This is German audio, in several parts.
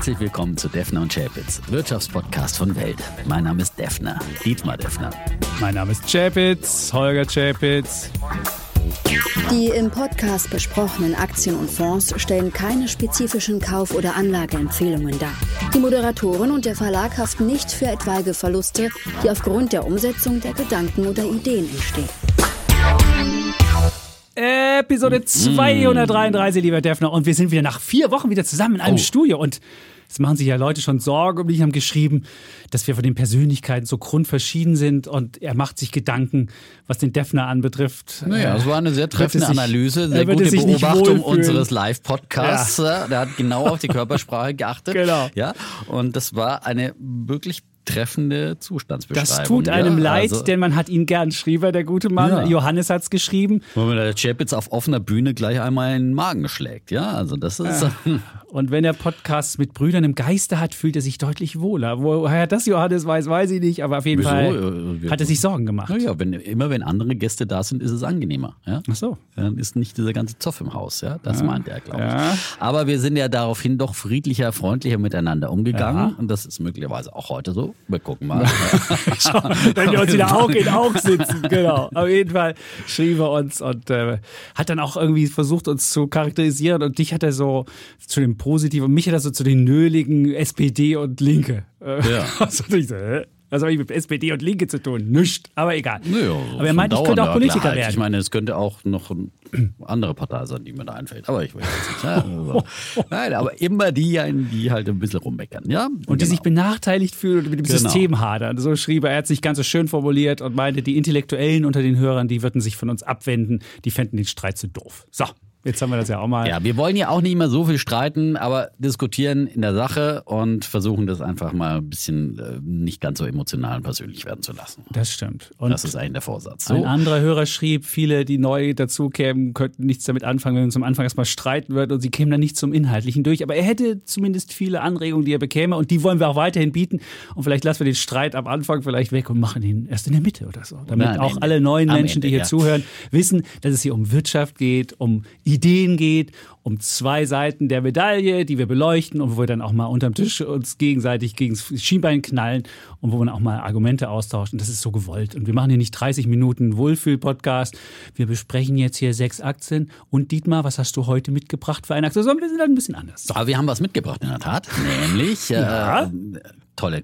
Herzlich willkommen zu Defner und Chapitz, Wirtschaftspodcast von Welt. Mein Name ist Defner, Dietmar Defner. Mein Name ist Chapitz, Holger Chapitz. Die im Podcast besprochenen Aktien und Fonds stellen keine spezifischen Kauf- oder Anlageempfehlungen dar. Die Moderatoren und der Verlag haften nicht für etwaige Verluste, die aufgrund der Umsetzung der Gedanken oder Ideen entstehen. Episode 233, lieber Defner. Und wir sind wieder nach vier Wochen wieder zusammen in einem Oh. Studio. Und es machen sich ja Leute schon Sorgen um mich, haben geschrieben, dass wir von den Persönlichkeiten so grundverschieden sind. Und er macht sich Gedanken, was den Defner anbetrifft. Naja, das war eine sehr treffende sich- Analyse, sehr gute Beobachtung unseres Live-Podcasts. Der hat genau auf die Körpersprache geachtet. Genau. Ja, und das war eine wirklich treffende Zustandsbeschreibung. Das tut einem ja, leid, also- denn man hat ihn gern, schrieb er, der gute Mann. Ja. Johannes hat es geschrieben. Wo mir der Chapitz auf offener Bühne gleich einmal in den Magen schlägt. Ja, also das ist. Und wenn er Podcasts mit Brüdern im Geiste hat, fühlt er sich deutlich wohler. Woher das Johannes weiß, weiß ich nicht, aber auf jeden Wieso? Fall Äh, wir- hat er sich Sorgen gemacht. Naja, wenn, immer wenn andere Gäste da sind, ist es angenehmer. Ja? Ach so. Dann ist nicht dieser ganze Zoff im Haus. Ja? Das meint er, glaube ich. Ja. Aber wir sind ja daraufhin doch friedlicher, freundlicher miteinander umgegangen. Ja. Und das ist möglicherweise auch heute so. Wir gucken mal. Wenn wir uns wieder Auge in Auge sitzen, genau. Auf jeden Fall schrieb er uns und äh, hat dann auch irgendwie versucht, uns zu charakterisieren. Und dich hat er so zu dem Positiven und mich hat er so zu den nöligen SPD und Linke. Äh, Ja. Also ich so, hä? Was habe ich mit SPD und Linke zu tun? Nichts. Aber egal. Naja, Aber er meint, ich könnte auch Politiker werden. Ich meine, es könnte auch noch eine andere Partei sein, die mir da einfällt. Aber ich will jetzt nicht. Ja, also. Nein, aber immer die, die halt ein bisschen rummeckern. Ja? Und die sich benachteiligt fühlen und mit dem Genau. System hadern. So schrieb er, er hat sich ganz so schön formuliert und meinte, die Intellektuellen unter den Hörern, die würden sich von uns abwenden, die fänden den Streit zu doof. So, jetzt haben wir das ja auch mal. Ja, wir wollen ja auch nicht mehr so viel streiten, aber diskutieren in der Sache und versuchen das einfach mal ein bisschen äh, nicht ganz so emotional und persönlich werden zu lassen. Das stimmt. Und Das ist eigentlich der Vorsatz. ein So. anderer Hörer schrieb, viele, die neu dazukämen, könnten nichts damit anfangen, wenn wir uns am Anfang erstmal streiten würden und sie kämen dann nicht zum Inhaltlichen durch. Aber er hätte zumindest viele Anregungen, die er bekäme und die wollen wir auch weiterhin bieten. Und vielleicht lassen wir den Streit am Anfang vielleicht weg und machen ihn erst in der Mitte oder so. Damit am auch Ende. alle neuen Menschen, die Ende, hier ja. zuhören, wissen, dass es hier um Wirtschaft geht, um Ideen geht, um zwei Seiten der Medaille, die wir beleuchten und wo wir dann auch mal unterm Tisch uns gegenseitig gegen das Schienbein knallen und wo man auch mal Argumente austauschen. Das ist so gewollt. Und wir machen hier nicht 30 Minuten Wohlfühl-Podcast. Wir besprechen jetzt hier sechs Aktien. Und Dietmar, was hast du heute mitgebracht für eine Aktie? Sondern wir sind halt ein bisschen anders. So. Aber wir haben was mitgebracht in der Tat, nämlich Ja. äh, tolle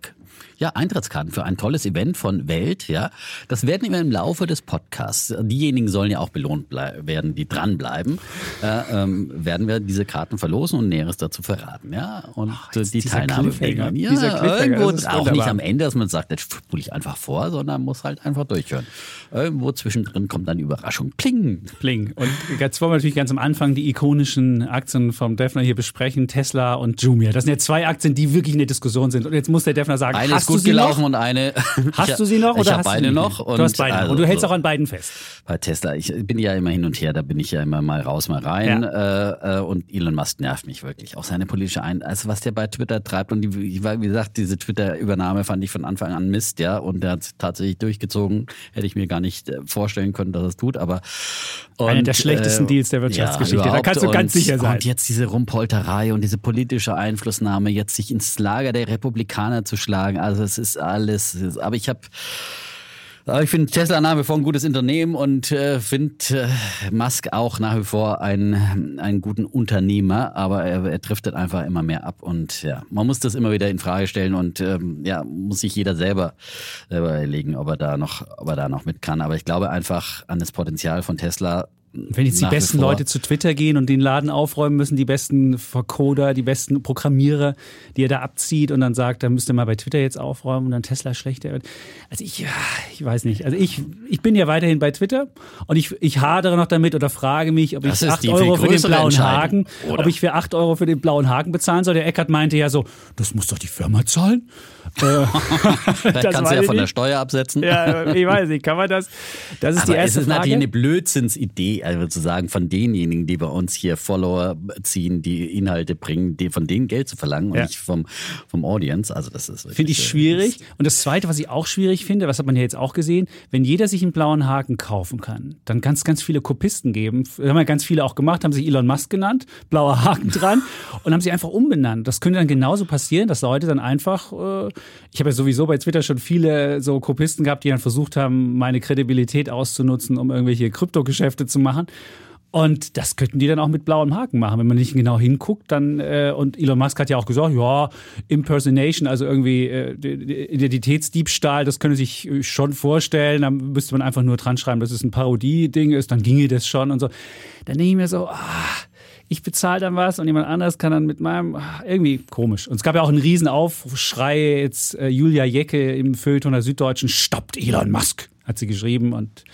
ja, Eintrittskarten für ein tolles Event von Welt, ja. Das werden wir im Laufe des Podcasts, diejenigen sollen ja auch belohnt werden, die dranbleiben, äh, ähm, werden wir diese Karten verlosen und Näheres dazu verraten, ja. Und jetzt die Teilnahme ja, irgendwo das auch nicht am Ende, dass man sagt, jetzt spule ich einfach vor, sondern muss halt einfach durchhören. Irgendwo zwischendrin kommt dann die Überraschung. Kling. Pling. Und jetzt wollen wir natürlich ganz am Anfang die ikonischen Aktien vom Defner hier besprechen. Tesla und Jumia. Das sind ja zwei Aktien, die wirklich in der Diskussion sind. Und jetzt muss der Defner sagen, Eine hast ist gut du sie gelaufen noch? und eine. Hast Ich- du sie noch Ich oder habe hast beide noch. nicht? du hast beide noch. also Und du hältst auch an beiden fest. Bei Tesla, ich bin ja immer hin und her, da bin ich ja immer mal raus, mal rein. Äh, äh, und Elon Musk nervt mich wirklich. Auch seine politische Ein... Also was der bei Twitter treibt und die, wie gesagt, diese Twitter-Übernahme fand ich von Anfang an Mist, ja. Und der hat es tatsächlich durchgezogen. Hätte ich mir gar nicht äh, vorstellen können, dass er es tut, aber... Einer und, der schlechtesten Deals der Wirtschaftsgeschichte. Da überhaupt. kannst du ganz und, sicher sein. Und jetzt diese Rumpolterei und diese politische Einflussnahme, jetzt sich ins Lager der Republikaner zu schlagen. Also es ist alles... Aber ich habe... Aber ich finde Tesla nach wie vor ein gutes Unternehmen und äh, finde äh, Musk auch nach wie vor ein, einen guten Unternehmer, aber er, er driftet einfach immer mehr ab und ja, man muss das immer wieder in Frage stellen und ähm, ja, muss sich jeder selber, selber überlegen, ob er da noch, ob er da noch mit kann. Aber ich glaube einfach an das Potenzial von Tesla. Wenn jetzt die besten. Leute zu Twitter gehen und den Laden aufräumen müssen, die besten Vercoder, die besten Programmierer, die er da abzieht und dann sagt, da müsst ihr mal bei Twitter jetzt aufräumen und dann Tesla schlechter wird. Also ich, ich weiß nicht. Also ich, ich bin ja weiterhin bei Twitter und ich, ich hadere noch damit oder frage mich, ob Das ich ist 8 die viel Euro für den blauen Haken, oder? ob ich für 8 Euro für den blauen Haken bezahlen soll. Der Eckert meinte ja so, das muss doch die Firma zahlen. Äh, Vielleicht das kannst du ja von der nicht. Steuer absetzen. Ja, ich weiß nicht, kann man das? Das ist Aber die es erste ist Frage. natürlich eine Blödsinnsidee. also zu sagen, von denjenigen, die bei uns hier Follower ziehen, die Inhalte bringen, die, von denen Geld zu verlangen und Ja. nicht vom, vom Audience. Also das ist Finde ich äh, schwierig. Und das Zweite, was ich auch schwierig finde, was hat man ja jetzt auch gesehen, wenn jeder sich einen blauen Haken kaufen kann, dann kann es ganz viele Kopisten geben. Das haben ja ganz viele auch gemacht, haben sich Elon Musk genannt, blauer Haken dran und haben sie einfach umbenannt. Das könnte dann genauso passieren, dass Leute dann einfach, äh, ich habe ja sowieso bei Twitter schon viele so Kopisten gehabt, die dann versucht haben, meine Kredibilität auszunutzen, um irgendwelche Kryptogeschäfte zu machen. Und das könnten die dann auch mit blauem Haken machen, wenn man nicht genau hinguckt. Dann äh, und Elon Musk hat ja auch gesagt, ja, Impersonation, also irgendwie äh, Identitätsdiebstahl, das könne sich äh, schon vorstellen. Dann müsste man einfach nur dran schreiben, dass es ein Parodie-Ding ist, dann ginge das schon und so. Dann denke ich mir so, ah, ich bezahle dann was und jemand anderes kann dann mit meinem ah, irgendwie komisch. Und es gab ja auch einen riesen Aufschrei jetzt äh, Julia Jecke im Feuilleton der Süddeutschen stoppt Elon Musk, hat sie geschrieben und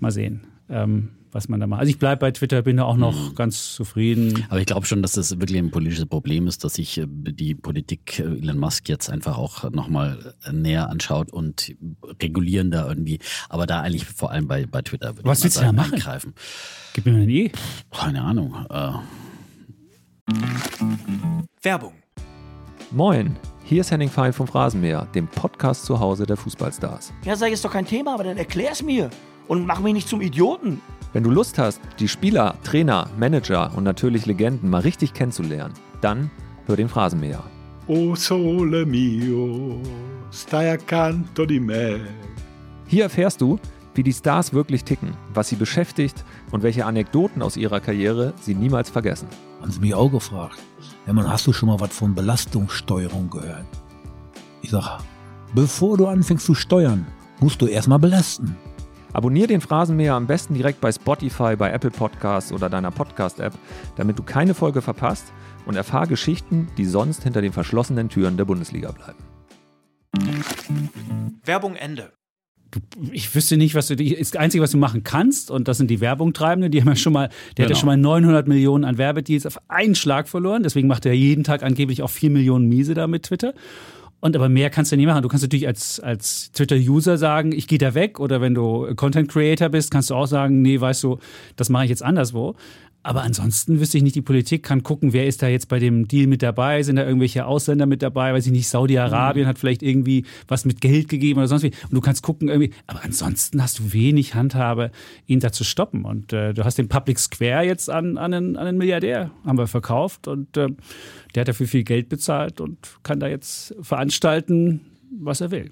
mal sehen. Ähm, was man da macht. Also ich bleibe bei Twitter, bin da auch noch ganz zufrieden. Aber ich glaube schon, dass das wirklich ein politisches Problem ist, dass sich äh, die Politik äh, Elon Musk jetzt einfach auch nochmal näher anschaut und regulieren da irgendwie. Aber da eigentlich vor allem bei, bei Twitter würde Was mal willst du da machen? eingreifen. Gib mir eine Idee. Keine Ahnung. Äh, Werbung. Moin, hier ist Henning Fein vom Phrasenmäher, dem Podcast zu Hause der Fußballstars. Ja, sag, ist doch kein Thema, aber dann erklär's mir und mach mich nicht zum Idioten. Wenn du Lust hast, die Spieler, Trainer, Manager und natürlich Legenden mal richtig kennenzulernen, dann hör den Phrasenmäher. O sole mio, stai accanto di me. Hier erfährst du, wie die Stars wirklich ticken, was sie beschäftigt und welche Anekdoten aus ihrer Karriere sie niemals vergessen. Haben sie mich auch gefragt. Ja, man, hast du schon mal was von Belastungssteuerung gehört? Ich sag, bevor du anfängst zu steuern, musst du erstmal belasten. Abonnier den Phrasenmäher am besten direkt bei Spotify, bei Apple Podcasts oder deiner Podcast-App, damit du keine Folge verpasst und erfahr Geschichten, die sonst hinter den verschlossenen Türen der Bundesliga bleiben. Werbung Ende. Ich wüsste nicht, was du, die- ist das Einzige, was du machen kannst, und das sind die Werbungtreibenden, die haben ja schon mal, der hat ja Genau. schon mal 900 Millionen an Werbedeals auf einen Schlag verloren, deswegen macht er jeden Tag angeblich auch 4 Millionen Miese da mit Twitter. Und aber mehr kannst du nicht machen. Du kannst natürlich als, als Twitter-User sagen, ich gehe da weg. Oder wenn du Content Creator bist, kannst du auch sagen, nee, weißt du, das mache ich jetzt anderswo. Aber ansonsten wüsste ich nicht, die Politik kann gucken, wer ist da jetzt bei dem Deal mit dabei, sind da irgendwelche Ausländer mit dabei, weiß ich nicht, Saudi-Arabien hat vielleicht irgendwie was mit Geld gegeben oder sonst wie. Und du kannst gucken irgendwie, aber ansonsten hast du wenig Handhabe, ihn da zu stoppen. Und äh, du hast den Public Square jetzt an, an, einen, an einen Milliardär, haben wir verkauft und äh, der hat dafür viel Geld bezahlt und kann da jetzt veranstalten, was er will.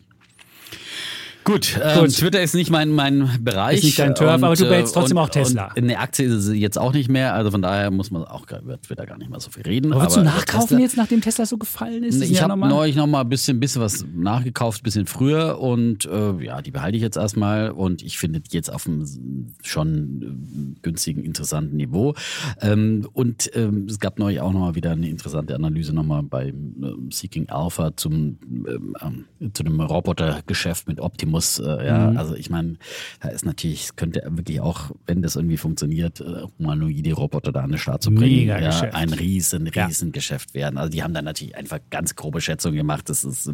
Gut, ähm, Gut. Twitter ist nicht mein, mein Bereich. Ist nicht dein Turf, aber du behältst äh, trotzdem und, auch Tesla. Und eine Aktie ist es jetzt auch nicht mehr, also von daher muss man auch über Twitter gar nicht mehr so viel reden. Aber willst du nachkaufen Tesla- jetzt, nachdem Tesla so gefallen ist? Ist Ich habe neulich noch mal ein bisschen, bisschen was nachgekauft, ein bisschen früher und äh, ja, die behalte ich jetzt erstmal und ich finde die jetzt auf einem schon äh, günstigen, interessanten Niveau. Ähm, und ähm, es gab neulich auch noch mal wieder eine interessante Analyse noch mal bei ähm, Seeking Alpha zum ähm, ähm, zu dem Robotergeschäft mit Optimus. Äh, ja, Mhm. also ich meine, da ist natürlich, es könnte wirklich auch, wenn das irgendwie funktioniert, äh, humanoide Roboter da an den Start zu bringen. Mega ja, Geschäft. ein riesen, Ja. riesen Geschäft werden. Also die haben dann natürlich einfach ganz grobe Schätzungen gemacht. Das ist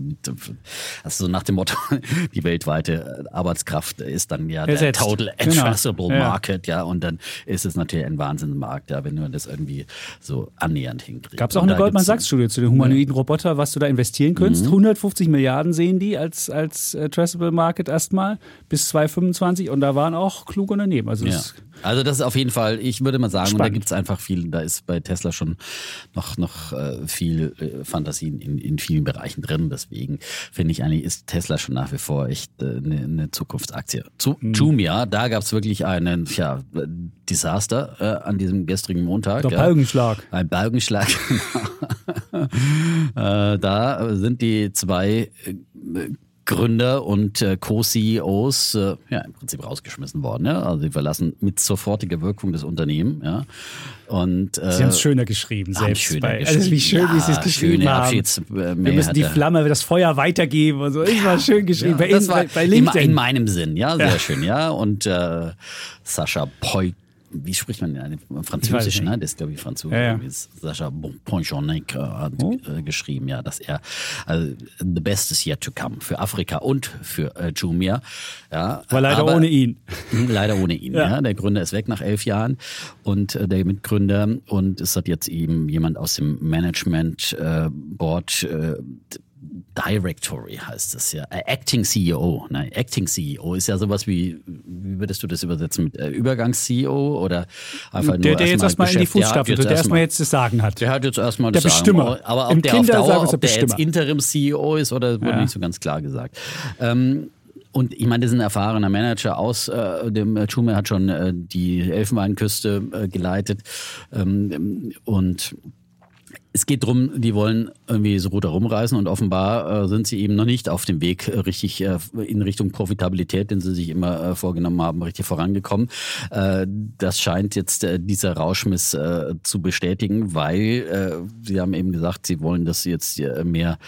also so nach dem Motto, die weltweite Arbeitskraft ist dann ja der Ersetzt. Total Genau. Addressable Ja. Market, ja. Und dann ist es natürlich ein Wahnsinnsmarkt, ja, wenn du das irgendwie so annähernd hinkriegst. Gab es auch eine da Goldman Sachs-Studie zu den humanoiden Roboter, was du da investieren könntest. 150 Milliarden sehen die als, als äh, Traceable Market erstmal bis 2025 und da waren auch kluge Unternehmen. Also Ja. das, Also das ist auf jeden Fall, ich würde mal sagen, und da Spannend. gibt es einfach viel, da ist bei Tesla schon noch, noch äh, viel äh, Fantasien in, in vielen Bereichen drin. Deswegen finde ich eigentlich, ist Tesla schon nach wie vor echt äh, eine, eine Zukunftsaktie. Zu Mhm. Jumia, da gab es wirklich einen ja, Desaster äh, an diesem gestrigen Montag. der ja. Balgenschlag. Ein Balgenschlag. äh, da sind die zwei äh, Gründer und äh, Co-CEOs äh, ja, im Prinzip rausgeschmissen worden. Ja? Also sie verlassen mit sofortiger Wirkung das Unternehmen. Ja? Und, äh, Sie haben es schöner geschrieben, selbst. schöner bei, also wie geschrieben. schön, wie sie es Ja, geschrieben schöne haben. Wir müssen die. Flamme, das Feuer weitergeben und so. Ist mal schön geschrieben. bei, in, bei, bei in, LinkedIn. in meinem Sinn, ja, sehr Ja. schön, ja. Und äh, Sascha Poi wie spricht man denn? Es Französisch, ne? Das ist, glaube ich, Französisch. Ja, ja. Sascha Ponchonek hat Oh. äh, geschrieben, ja, dass er also, the best is yet to come für Afrika und für äh, Jumia. Ja, War leider aber- ohne ihn. Leider ohne ihn. Ja. Ja. Der Gründer ist weg nach elf Jahren und äh, der Mitgründer und es hat jetzt eben jemand aus dem Management äh, Board äh, Directory heißt es ja. Äh, Acting CEO. Ne? Acting CEO ist ja sowas wie, wie würdest du das übersetzen mit äh, Übergangs-CEO oder einfach nur Der, der jetzt erstmal in die der Fußstapfen tritt, der erstmal jetzt das Sagen hat. der hat jetzt erstmal Der das Sagen. Bestimmer. Aber ob Im der auf Kindersaal Dauer, er ob der jetzt. Interim-CEO ist oder wurde Ja. nicht so ganz klar gesagt. Ähm, und ich meine, das ist ein erfahrener Manager aus äh, dem äh, Schumer hat schon äh, die Elfenbeinküste äh, geleitet ähm, und es geht drum, die wollen irgendwie so gut herumreisen und offenbar äh, sind sie eben noch nicht auf dem Weg äh, richtig äh, in Richtung Profitabilität, den sie sich immer äh, vorgenommen haben, richtig vorangekommen. Äh, das scheint jetzt dieser Rauschmiss zu bestätigen, weil sie haben eben gesagt, sie wollen das jetzt mehr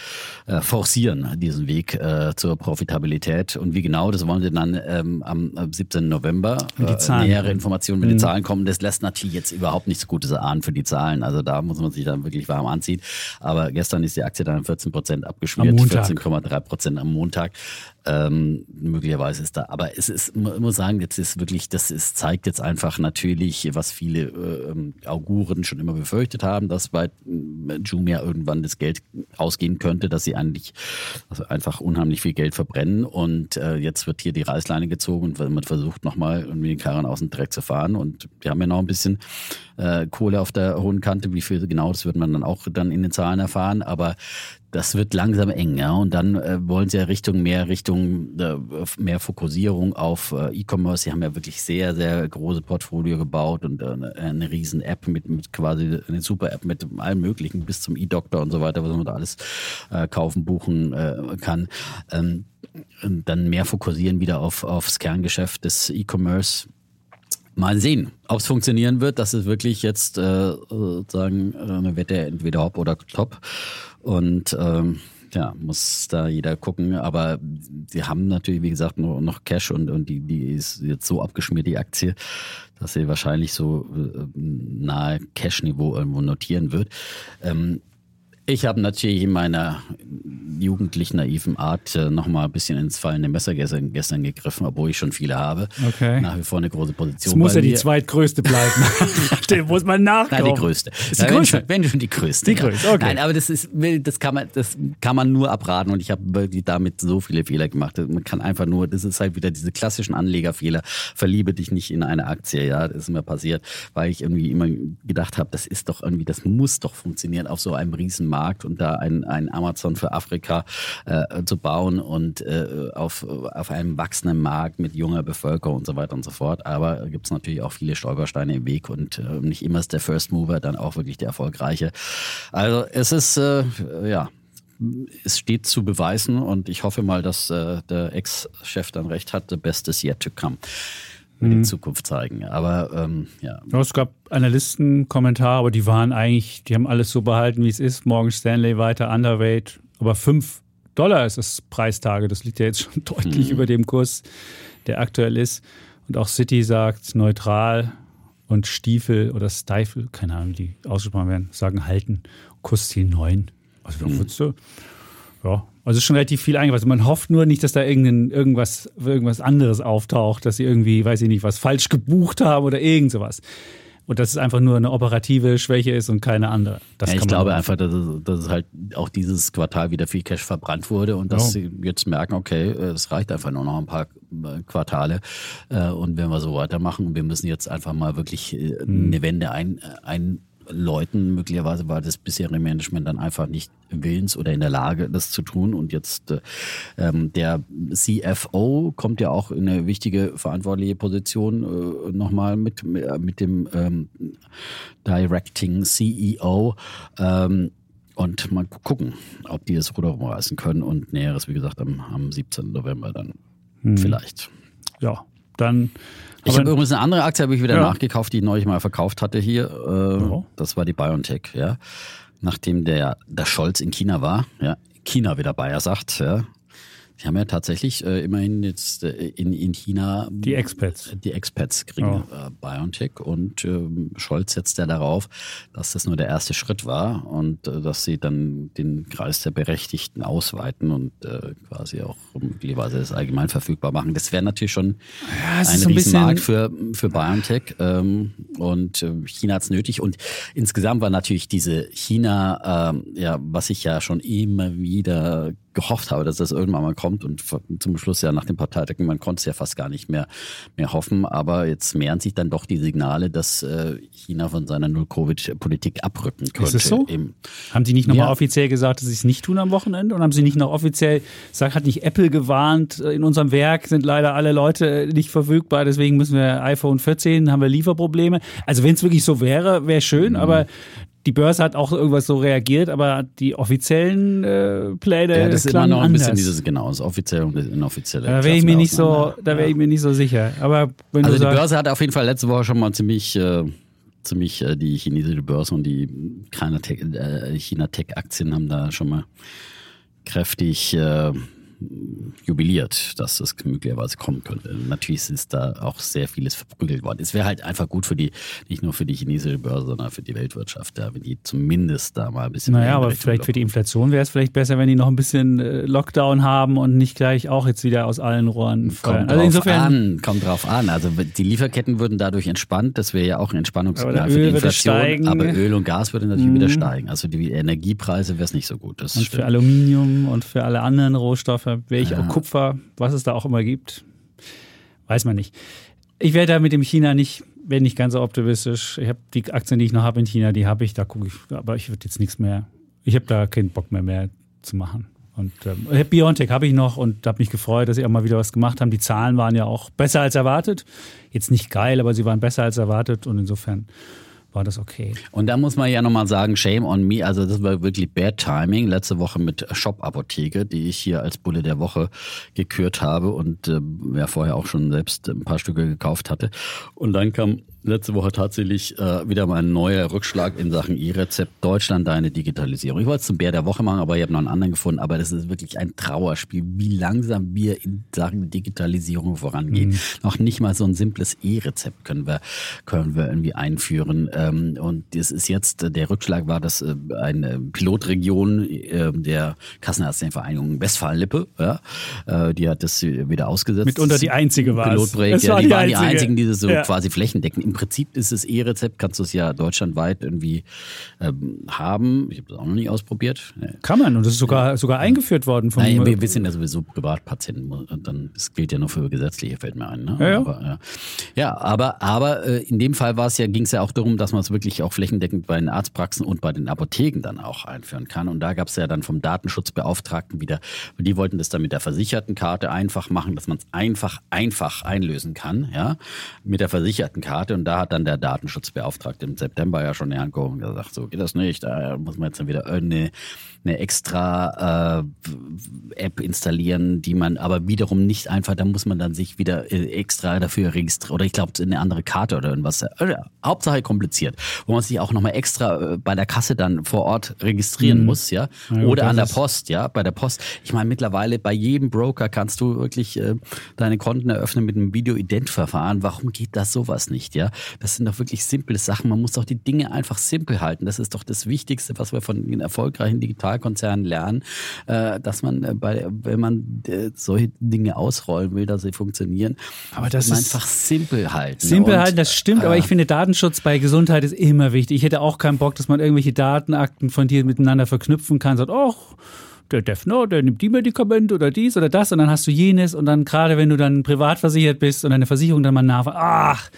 forcieren, diesen Weg zur Profitabilität. Und wie genau, das wollen sie dann ähm, am am 17. November die Zahlen nähere. Informationen, wenn die Zahlen kommen. Das lässt natürlich jetzt überhaupt nichts Gutes erahnen für die Zahlen. Also da muss man sich dann wirklich warm anziehen. Aber gestern ist die Aktie dann 14 Prozent abgeschmiert, Am Montag. 14,3 Prozent am Montag. Ähm, möglicherweise ist da, aber es ist, man muss sagen, jetzt ist wirklich, das ist, zeigt jetzt einfach natürlich, was viele äh, ähm, Auguren schon immer befürchtet haben, dass bei äh, Jumia irgendwann das Geld ausgehen könnte, dass sie eigentlich also einfach unheimlich viel Geld verbrennen. Und äh, jetzt wird hier die Reißleine gezogen und man versucht nochmal irgendwie den Karren aus dem Dreck zu fahren. Und wir haben ja noch ein bisschen äh, Kohle auf der hohen Kante, wie viel genau, das wird man dann auch dann in den Zahlen erfahren, aber das wird langsam eng, ja. Und dann äh, wollen sie ja Richtung mehr Richtung äh, mehr Fokussierung auf äh, E-Commerce. Sie haben ja wirklich sehr, sehr große Portfolio gebaut und äh, eine, eine riesen App mit, mit quasi eine super App mit allem möglichen bis zum E-Doktor und so weiter, was man da alles äh, kaufen, buchen äh, kann. Ähm, dann mehr fokussieren wieder auf aufs Kerngeschäft des E-Commerce. Mal sehen, ob es funktionieren wird. Das ist wirklich jetzt sozusagen eine Wette entweder hopp oder top. Und ähm, ja, muss da jeder gucken. Aber sie haben natürlich, wie gesagt, nur noch Cash und, und die, die ist jetzt so abgeschmiert, die Aktie, dass sie wahrscheinlich so äh, nahe Cash-Niveau irgendwo notieren wird. Ähm, ich habe natürlich in meiner jugendlich naiven Art äh, nochmal ein bisschen ins fallende Messer gestern, gestern gegriffen, obwohl ich schon viele habe. Okay. Nach wie vor eine große Es Position. muss bei ja die zweitgrößte bleiben. Den muss man nachkaufen. Nein, die größte. Ist die wenn größte? schon- Wenn schon die größte. Die größte, okay. Nein, aber das ist, das kann man, das kann man nur abraten und ich habe wirklich damit so viele Fehler gemacht. Man kann einfach nur, das ist halt wieder diese klassischen Anlegerfehler. Verliebe dich nicht in eine Aktie, ja, das ist mir passiert, weil ich irgendwie immer gedacht habe, das ist doch irgendwie, das muss doch funktionieren auf so einem Riesenmarkt und da ein, ein Amazon für Afrika äh, zu bauen und äh, auf, auf einem wachsenden Markt mit junger Bevölkerung und so weiter und so fort. Aber gibt es natürlich auch viele Stolpersteine im Weg und äh, nicht immer ist der First Mover dann auch wirklich der erfolgreiche. Also es ist, äh, ja, es steht zu beweisen und ich hoffe mal, dass äh, der Ex-Chef dann recht hat, the best is yet to come. Wird die Zukunft zeigen. Aber ähm, ja, es gab Analystenkommentare, aber die waren eigentlich, die haben alles so behalten, wie es ist. Morgan Stanley weiter Underweight. Aber 5 Dollar ist das Preistage. Das liegt ja jetzt schon deutlich über dem Kurs, der aktuell ist. Und auch City sagt neutral und Stiefel oder Stifle, keine Ahnung, wie die ausgesprochen werden, sagen halten. Kursziel 9. Also da würdest du, ja, also ist schon relativ viel eingeweiht. Man hofft nur nicht, dass da irgendein, irgendwas, irgendwas anderes auftaucht, dass sie irgendwie, weiß ich nicht, was falsch gebucht haben oder irgend sowas. Und dass es einfach nur eine operative Schwäche ist und keine andere. Das ja, ich glaube einfach, dass, es- dass halt auch dieses Quartal wieder viel Cash verbrannt wurde und dass Ja. sie jetzt merken, okay, es reicht einfach nur noch ein paar äh, Quartale äh, und wenn wir so weitermachen wir müssen jetzt einfach mal wirklich äh, Hm. eine Wende ein, einläuten, möglicherweise war das bisherige Management dann einfach nicht willens oder in der Lage, das zu tun und jetzt äh, ähm, der CFO kommt ja auch in eine wichtige verantwortliche Position äh, nochmal mit, mit, dem ähm, Directing CEO. Ähm, und mal gucken, ob die das Ruder rumreißen können. Und Näheres, wie gesagt, am, am 17. November dann vielleicht. Ja, dann. Ich habe übrigens eine andere Aktie, habe ich wieder Ja. nachgekauft, die ich neulich mal verkauft hatte hier. Äh, Ja. Das war die BioNTech, ja. Nachdem der, der Scholz in China war, ja, China wieder Bayer sagt, ja. Die haben ja tatsächlich äh, immerhin jetzt äh, in, in China Die Expats. die Expats kriegen Oh. äh, BioNTech und ähm, Scholz setzt ja darauf, dass das nur der erste Schritt war und äh, dass sie dann den Kreis der Berechtigten ausweiten und äh, quasi auch möglicherweise das allgemein verfügbar machen. Das wäre natürlich schon es ein so ein Riesenmarkt für, für BioNTech ähm, und äh, China hat's nötig und insgesamt war natürlich diese China, ähm, ja, was ich ja schon immer wieder gehofft habe, dass das irgendwann mal kommt und zum Schluss ja nach dem Parteitag, man konnte es ja fast gar nicht mehr, mehr hoffen, aber jetzt mehren sich dann doch die Signale, dass äh, China von seiner Null-Covid-Politik abrücken könnte. es so? Im, Haben Sie nicht nochmal Ja. offiziell gesagt, dass Sie es nicht tun am Wochenende? Und haben Sie nicht noch offiziell gesagt, hat nicht Apple gewarnt, äh, in unserem Werk sind leider alle Leute nicht verfügbar, deswegen müssen wir iPhone 14, haben wir Lieferprobleme. Also wenn es wirklich so wäre, wäre Mhm. schön, aber die Börse hat auch irgendwas so reagiert, aber die offiziellen äh, Pläne ja, das ist immer noch ein bisschen anders. dieses, genau, das offizielle und das inoffizielle. da wäre ich mir nicht so, da wäre Ja. ich mir nicht so sicher. Aber wenn Also die sagst, Börse hat auf jeden Fall letzte Woche schon mal ziemlich, äh, ziemlich äh, die chinesische Börse und die China Tech, äh, China Tech Aktien haben da schon mal kräftig äh, jubiliert, dass das möglicherweise kommen könnte. Natürlich ist da auch sehr vieles verprügelt worden. Es wäre halt einfach gut für die, nicht nur für die chinesische Börse, sondern für die Weltwirtschaft, ja, wenn die zumindest da mal ein bisschen. Naja, aber vielleicht für die. Inflation wäre es vielleicht besser, wenn die noch ein bisschen äh, Lockdown haben und nicht gleich auch jetzt wieder aus allen Rohren feuern. Kommt Also drauf insofern, an, kommt drauf an. Also die Lieferketten würden dadurch entspannt. Das wäre ja auch ein Entspannungssignal für die Inflation. steigen. Mhm. Aber Öl und Gas würde natürlich wieder steigen. Also die Energiepreise wäre es nicht so gut. Das und stimmt. für Aluminium und für alle anderen Rohstoffe, welche auch Kupfer, was es da auch immer gibt, weiß man nicht. Ich werde da mit dem China nicht, bin nicht ganz so optimistisch. Ich habe die Aktien, die ich noch habe in China, die habe ich, da gucke ich, aber ich würde jetzt nichts mehr, ich habe da keinen Bock mehr mehr zu machen. Und ähm, ich Biontech habe ich noch und habe mich gefreut, dass sie auch mal wieder was gemacht haben. Die Zahlen waren ja auch besser als erwartet. Jetzt nicht geil, aber sie waren besser als erwartet und insofern war das okay. Und da muss man ja nochmal sagen, shame on me. Also das war wirklich bad timing. Letzte Woche mit Shop Apotheke, die ich hier als Bulle der Woche gekürt habe und äh, ja vorher auch schon selbst ein paar Stücke gekauft hatte. Und dann kam letzte Woche tatsächlich äh, wieder mal ein neuer Rückschlag in Sachen E-Rezept Deutschland, deine Digitalisierung. Ich wollte es zum Bär der Woche machen, aber ich habe noch einen anderen gefunden. Aber das ist wirklich ein Trauerspiel, wie langsam wir in Sachen Digitalisierung vorangehen. Noch nicht mal so ein simples E-Rezept können wir, können wir irgendwie einführen. Ähm, und das ist jetzt, äh, der Rückschlag war, dass äh, eine Pilotregion äh, der Kassenärztlichvereinigung Westfalen-Lippe, ja, äh, die hat das wieder ausgesetzt. Mitunter die einzige war es. Pilotprojekt, Es ja, die die waren die einzige. einzigen, die das so Ja. quasi flächendeckend. Im Prinzip ist es E-Rezept, kannst du es ja deutschlandweit irgendwie ähm, haben. Ich habe das auch noch nicht ausprobiert. Kann man und das ist sogar, sogar eingeführt worden vom Nein, wir, wir sind ja sowieso Privatpatienten. Und dann, das gilt ja nur für gesetzliche, fällt mir ein. Ne? Ja, ja. Aber, ja. ja, aber, aber äh, in dem Fall war es ja, ging es ja auch darum, dass man es wirklich auch flächendeckend bei den Arztpraxen und bei den Apotheken dann auch einführen kann. Und da gab es ja dann vom Datenschutzbeauftragten wieder, die wollten das dann mit der versicherten Karte einfach machen, dass man es einfach, einfach einlösen kann, ja, mit der versicherten Karte. Und da hat dann der Datenschutzbeauftragte im September ja schon hergekommen und gesagt, so geht das nicht, da muss man jetzt dann wieder eine, eine extra äh, App installieren, die man aber wiederum nicht einfach, da muss man dann sich wieder äh, extra dafür registrieren oder ich glaube eine andere Karte oder irgendwas. Äh, Hauptsache kompliziert, wo man sich auch nochmal extra äh, bei der Kasse dann vor Ort registrieren muss, ja, Mhm. Ja, oder an der Post, ja, bei der Post. Ich meine mittlerweile bei jedem Broker kannst du wirklich äh, deine Konten eröffnen mit einem Video-Ident-Verfahren. Warum geht das sowas nicht, ja? Das sind doch wirklich simple Sachen. Man muss doch die Dinge einfach simpel halten. Das ist doch das Wichtigste, was wir von den erfolgreichen Digitalkonzernen lernen, äh, dass man äh, bei, wenn man äh, solche Dinge ausrollen will, dass sie funktionieren, Aber das ist- einfach simpel halten. Simpel halten, das stimmt, aber äh, ich finde Datenschutz bei Gesundheit ist immer wichtig. Ich hätte auch keinen Bock, dass man irgendwelche Datenakten von dir miteinander verknüpfen kann, sagt, oh, der Defner, der nimmt die Medikamente oder dies oder das und dann hast du jenes und dann gerade wenn du dann privat versichert bist und deine Versicherung dann mal nachfragt, ach,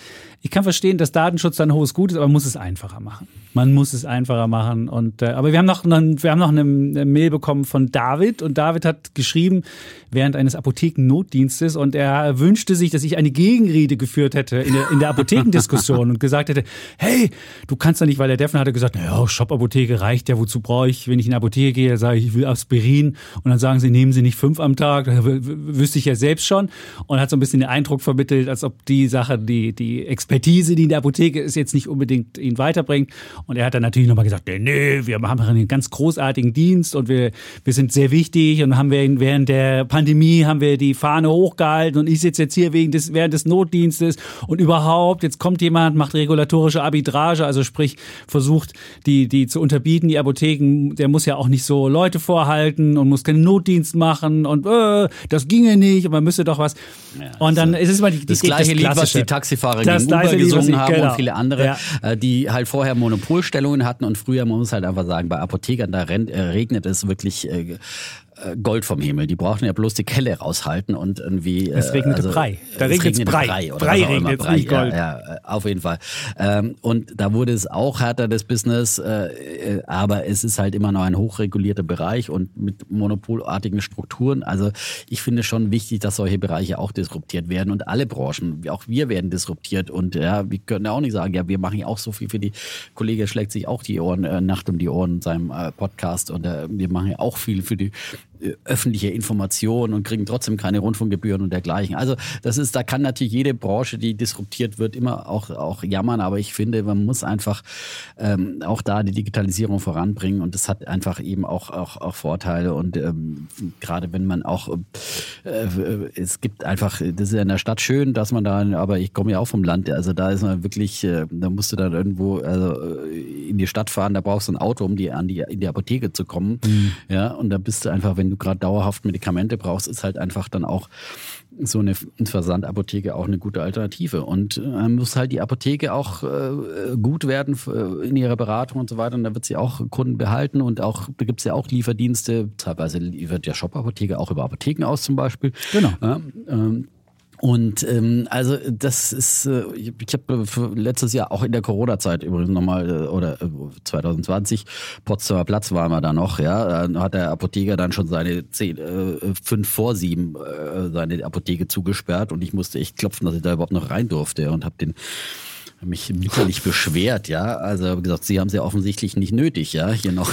ich kann verstehen, dass Datenschutz ein hohes Gut ist, aber man muss es einfacher machen. Man muss es einfacher machen. Und äh, aber wir haben noch, wir haben noch eine, Mail bekommen von David und David hat geschrieben während eines Apothekennotdienstes und er wünschte sich, dass ich eine Gegenrede geführt hätte in der, in der Apothekendiskussion und gesagt hätte, hey, du kannst doch nicht, weil der Defner hatte gesagt, naja, Shop-Apotheke reicht ja, wozu brauche ich, wenn ich in die Apotheke gehe, sage ich, ich will Aspirin und dann sagen sie, nehmen Sie nicht fünf am Tag, wüsste ich ja selbst schon und hat so ein bisschen den Eindruck vermittelt, als ob die Sache, die, die Experten Expertise, die in der Apotheke ist, jetzt nicht unbedingt ihn weiterbringt. Und er hat dann natürlich nochmal gesagt, nee, nee, wir haben einen ganz großartigen Dienst und wir, wir sind sehr wichtig und haben wir während der Pandemie haben wir die Fahne hochgehalten und ich sitze jetzt hier wegen des, während des Notdienstes und überhaupt, jetzt kommt jemand, macht regulatorische Arbitrage, also sprich, versucht, die, die zu unterbieten, die Apotheken, der muss ja auch nicht so Leute vorhalten und muss keinen Notdienst machen und äh, das ginge nicht und man müsste doch was. Ja, und dann ist es mal die, die das gleiche Lied, was die Taxifahrer das gegen Uber gesungen Lied, haben genau. und viele andere, ja. Äh, die halt vorher Monopolstellungen hatten und früher, man muss halt einfach sagen, bei Apothekern, da rennt, äh, regnet es wirklich äh, Gold vom Himmel. Die brauchen ja bloß die Kelle raushalten und irgendwie. Es regnet also, Brei. Da regnet Brei. Brei, Brei regnet Brei. nicht Gold. Ja, ja, auf jeden Fall. Ähm, und da wurde es auch härter, das Business, äh, äh, aber es ist halt immer noch ein hochregulierter Bereich und mit monopolartigen Strukturen. Also ich finde schon wichtig, dass solche Bereiche auch disruptiert werden und alle Branchen, auch wir werden disruptiert und ja, wir können ja auch nicht sagen, ja, wir machen ja auch so viel für die Kollege schlägt sich auch die Ohren, äh, Nacht um die Ohren in seinem äh, Podcast und äh, wir machen ja auch viel für die öffentliche Informationen und kriegen trotzdem keine Rundfunkgebühren und dergleichen. Also das ist, da kann natürlich jede Branche, die disruptiert wird, immer auch, auch jammern, aber ich finde, man muss einfach ähm, auch da die Digitalisierung voranbringen. Und das hat einfach eben auch, auch, auch Vorteile. Und ähm, gerade wenn man auch, äh, es gibt einfach, das ist ja in der Stadt schön, dass man da, aber ich komme ja auch vom Land, also da ist man wirklich, äh, da musst du dann irgendwo also äh, in die Stadt fahren, da brauchst du ein Auto, um die, an die, in die Apotheke zu kommen, mhm. ja, und da bist du einfach, wenn du gerade dauerhaft Medikamente brauchst, ist halt einfach dann auch so eine Versandapotheke auch eine gute Alternative. Und äh, muss halt die Apotheke auch äh, gut werden äh, in ihrer Beratung und so weiter. Und da wird sie auch Kunden behalten und auch, da gibt es ja auch Lieferdienste. Teilweise liefert der Shop-Apotheke auch über Apotheken aus zum Beispiel. Genau. Ähm, und ähm, also das ist, äh, ich habe letztes Jahr auch in der Corona-Zeit übrigens nochmal, äh, oder äh, 2020, Potsdamer Platz waren wir da noch, ja, da hat der Apotheker dann schon seine zehn, äh, fünf vor sieben äh, seine Apotheke zugesperrt und ich musste echt klopfen, dass ich da überhaupt noch rein durfte und habe den mich bitterlich beschwert, ja. Also gesagt, Sie haben es ja offensichtlich nicht nötig, ja, hier noch.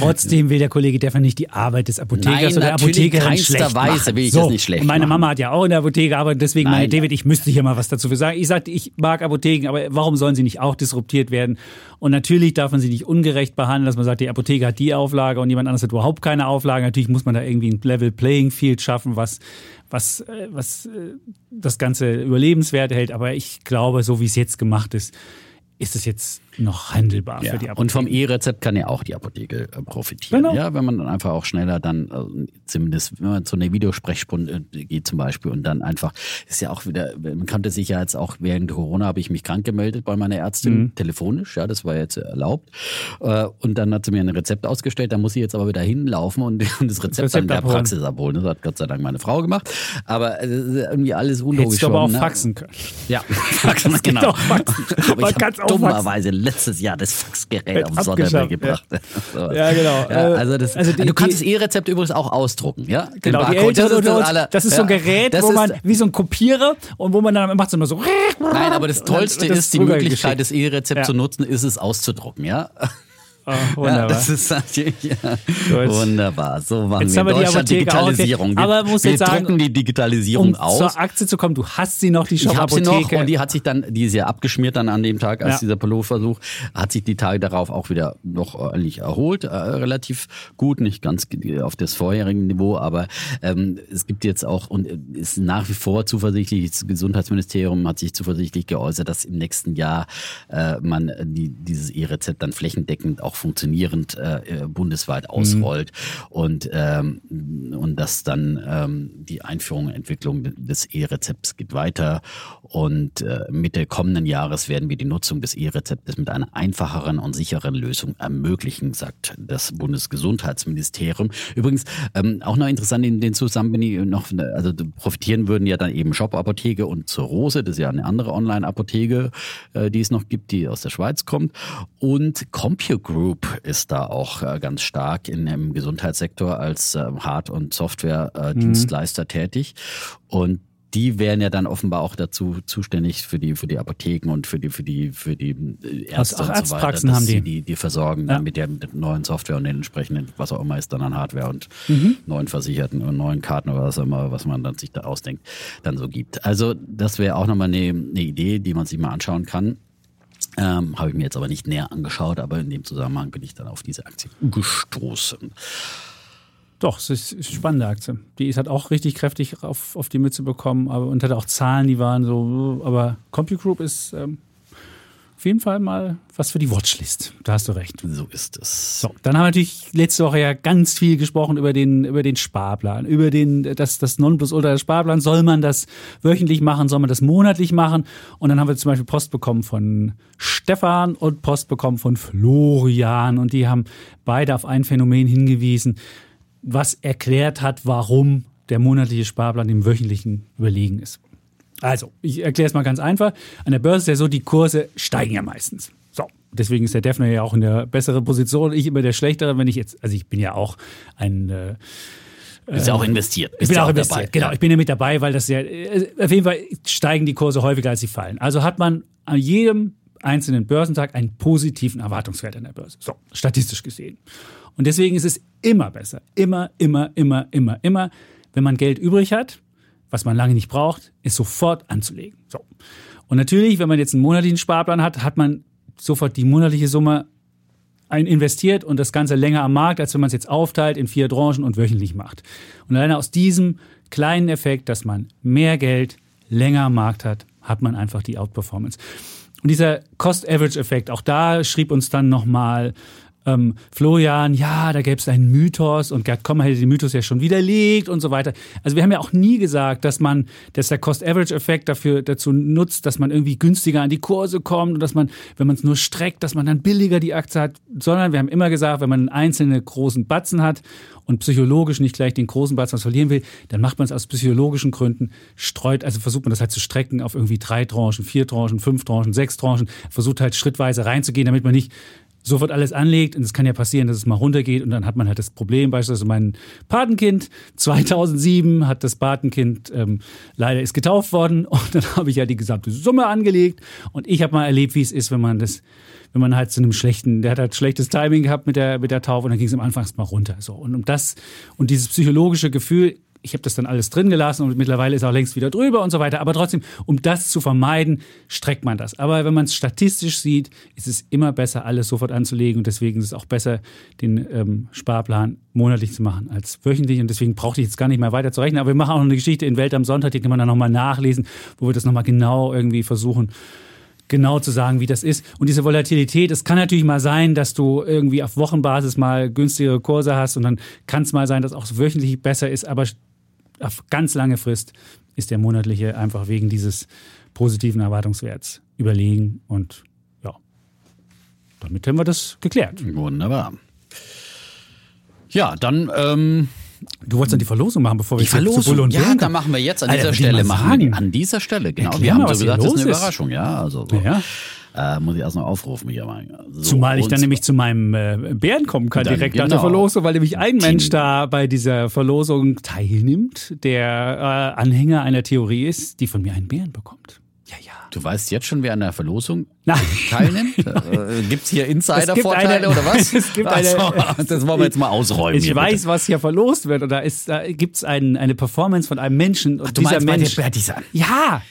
Trotzdem will der Kollege Deffer nicht die Arbeit des Apothekers Nein, oder der Apothekerin schlecht Weise will ich so, das nicht schlecht Meine machen. Mama hat ja auch in der Apotheke gearbeitet, deswegen Nein. meine David, ich müsste hier mal was dazu sagen. Ich sagte, ich mag Apotheken, aber warum sollen sie nicht auch disruptiert werden? Und natürlich darf man sie nicht ungerecht behandeln, dass man sagt, die Apotheke hat die Auflage und jemand anderes hat überhaupt keine Auflage. Natürlich muss man da irgendwie ein Level Playing Field schaffen, was was, äh, was äh, das Ganze überlebenswert hält. Aber ich glaube, so wie es jetzt gemacht ist, ist es jetzt noch handelbar ja. für die Apotheke. Und vom E-Rezept kann ja auch die Apotheke äh, profitieren. Genau. Ja, wenn man dann einfach auch schneller dann, also zumindest wenn man zu einer Videosprechstunde geht zum Beispiel und dann einfach, ist ja auch wieder, man kannte sich ja jetzt auch während Corona habe ich mich krank gemeldet bei meiner Ärztin, mhm. telefonisch, ja, das war jetzt erlaubt. Äh, und dann hat sie mir ein Rezept ausgestellt, da muss ich jetzt aber wieder hinlaufen und das Rezept, das Rezept dann in der abholen. Praxis abholen. Das hat Gott sei Dank meine Frau gemacht. Aber irgendwie alles unlogisch. Hättest du aber auch ne? faxen können. Ja, faxen, genau. Faxen. Aber man ich habe dummerweise letztes Jahr das Faxgerät auf Sondermüll gebracht. Ja. ja, genau. Ja, also das, also die, du kannst die, das E-Rezept übrigens auch ausdrucken, ja? Genau, Älteren das, ist das, alle, das ist so ein Gerät, wo man, wie so ein Kopierer und wo man dann macht es immer so. Nein, aber das Tollste ist, die Möglichkeit, das E-Rezept zu nutzen, ist es auszudrucken, ja? Oh, wunderbar. Ja, das ist natürlich ja, wunderbar. So machen jetzt wir in Deutschland Digitalisierung. Wir, aber muss wir jetzt sagen, drucken die Digitalisierung um aus. zur Aktie zu kommen, du hast sie noch, die Shop-Apotheke. Ich habe sie noch und die hat sich dann, die ist ja abgeschmiert dann an dem Tag, als ja. dieser Pilotversuch, hat sich die Tage darauf auch wieder noch eigentlich erholt, äh, relativ gut, nicht ganz auf das vorherige Niveau, aber ähm, es gibt jetzt auch und ist nach wie vor zuversichtlich, das Gesundheitsministerium hat sich zuversichtlich geäußert, dass im nächsten Jahr äh, man die, dieses E-Rezept dann flächendeckend auch auch funktionierend äh, bundesweit ausrollt mhm. und, ähm, und dass dann ähm, die Einführung und Entwicklung des E-Rezepts geht weiter und äh, Mitte kommenden Jahres werden wir die Nutzung des E-Rezeptes mit einer einfacheren und sicheren Lösung ermöglichen, sagt das Bundesgesundheitsministerium. Übrigens ähm, auch noch interessant in den Zusammenhang noch, also profitieren würden ja dann eben Shop-Apotheke und zur Rose, das ist ja eine andere Online-Apotheke, äh, die es noch gibt, die aus der Schweiz kommt und CompuGroup Group ist da auch äh, ganz stark in, im Gesundheitssektor als äh, Hard- und Software-Dienstleister mhm. tätig. Und die wären ja dann offenbar auch dazu zuständig für die, für die Apotheken und für die, für die, für die äh, Ärzte Auch und so weiter, dass haben die. sie die, die versorgen Ja. mit der mit neuen Software und den entsprechenden, was auch immer ist dann an Hardware und Mhm. neuen Versicherten und neuen Karten oder was auch immer, was man dann sich da ausdenkt, dann so gibt. Also das wäre auch nochmal eine, eine Idee, die man sich mal anschauen kann. Ähm, Habe ich mir jetzt aber nicht näher angeschaut, aber in dem Zusammenhang bin ich dann auf diese Aktie gestoßen. Doch, es ist eine spannende Aktie. Die ist- hat auch richtig kräftig auf, auf die Mütze bekommen aber, und hatte auch Zahlen, die waren so. Aber CompuGroup ist ähm, auf jeden Fall mal was für die Watchlist. Da hast du recht. So ist es. So, dann haben wir natürlich letzte Woche ja ganz viel gesprochen über den, über den Sparplan, über den, das, das Nonplusultra des Sparplan. Soll man das wöchentlich machen? Soll man das monatlich machen? Und dann haben wir zum Beispiel Post bekommen von Stefan und Post bekommen von Florian. Und die haben beide auf ein Phänomen hingewiesen, was erklärt hat, warum der monatliche Sparplan dem wöchentlichen überlegen ist. Also, ich erkläre es mal ganz einfach. An der Börse ist ja so, die Kurse steigen ja meistens. So, deswegen ist der Defner ja auch in der besseren Position. Ich immer der schlechtere, wenn ich jetzt, also ich bin ja auch ein äh, Bist ja auch investiert. ich Bist bin ja auch investiert. dabei. Genau, ich bin ja mit dabei, weil das ja, äh, auf jeden Fall steigen die Kurse häufiger, als sie fallen. Also hat man an jedem einzelnen Börsentag einen positiven Erwartungswert an der Börse. So, statistisch gesehen. Und deswegen ist es immer besser, immer, immer, immer, immer, immer, wenn man Geld übrig hat, was man lange nicht braucht, es sofort anzulegen. So. Und natürlich, wenn man jetzt einen monatlichen Sparplan hat, hat man sofort die monatliche Summe investiert und das Ganze länger am Markt, als wenn man es jetzt aufteilt in vier Tranchen und wöchentlich macht. Und alleine aus diesem kleinen Effekt, dass man mehr Geld länger am Markt hat, hat man einfach die Outperformance. Und dieser Cost-Average-Effekt, auch da schrieb uns dann nochmal ähm, Florian, ja, da gäbe es einen Mythos und Gerd Kommer hätte den Mythos ja schon widerlegt und so weiter. Also wir haben ja auch nie gesagt, dass man, dass der Cost-Average-Effekt dafür dazu nutzt, dass man irgendwie günstiger an die Kurse kommt und dass man, wenn man es nur streckt, dass man dann billiger die Aktie hat, sondern wir haben immer gesagt, wenn man einen einzelnen großen Batzen hat und psychologisch nicht gleich den großen Batzen verlieren will, dann macht man es aus psychologischen Gründen, streut, also versucht man das halt zu strecken auf irgendwie drei Tranchen, vier Tranchen, fünf Tranchen, sechs Tranchen, versucht halt schrittweise reinzugehen, damit man nicht sofort alles anlegt und es kann ja passieren, dass es mal runtergeht und dann hat man halt das Problem, beispielsweise mein Patenkind 2007 hat das Patenkind ähm, leider ist getauft worden und dann habe ich ja die gesamte Summe angelegt und ich habe mal erlebt, wie es ist, wenn man das wenn man halt zu einem schlechten, der hat halt schlechtes Timing gehabt mit der mit der Taufe und dann ging es am Anfang mal runter. So und um das und dieses psychologische Gefühl ich habe das dann alles drin gelassen und mittlerweile ist auch längst wieder drüber und so weiter. Aber trotzdem, um das zu vermeiden, streckt man das. Aber wenn man es statistisch sieht, ist es immer besser, alles sofort anzulegen. Und deswegen ist es auch besser, den ähm, Sparplan monatlich zu machen als wöchentlich. Und deswegen brauchte ich jetzt gar nicht mehr weiter zu rechnen. Aber wir machen auch noch eine Geschichte in Welt am Sonntag, die kann man dann nochmal nachlesen, wo wir das nochmal genau irgendwie versuchen genau zu sagen, wie das ist. Und diese Volatilität, es kann natürlich mal sein, dass du irgendwie auf Wochenbasis mal günstigere Kurse hast und dann kann es mal sein, dass auch wöchentlich besser ist, aber auf ganz lange Frist ist der monatliche einfach wegen dieses positiven Erwartungswerts überlegen und ja, damit haben wir das geklärt. Wunderbar. Ja, dann ähm, Du wolltest dann die Verlosung machen, bevor wir die jetzt zu Bull Verlosung. und Ja, Bären da machen wir jetzt an Alter, dieser Stelle machen an dieser Stelle genau. Erklär wir haben mal, so gesagt, das ist eine. Überraschung, ja. Also so. Ja. Äh, muss ich erst noch aufrufen hier mal. So, Zumal ich dann nämlich zu meinem äh, Bären kommen kann, Dann direkt nach genau. der Verlosung, weil nämlich ein Team. Mensch da bei dieser Verlosung teilnimmt, der äh, Anhänger einer Theorie ist, die von mir einen Bären bekommt. Ja, ja. Du weißt jetzt schon, wer an der Verlosung Nein. teilnimmt? äh, Gibt es hier Insider-Vorteile oder was? Es gibt Ach so, eine- das wollen wir jetzt mal ausräumen. Ich hier, weiß, bitte. was hier verlost wird. Und da, ist, da gibt es ein, eine Performance von einem Menschen. Und Du dieser meinst bei, Mensch. der, bei, dieser, ja,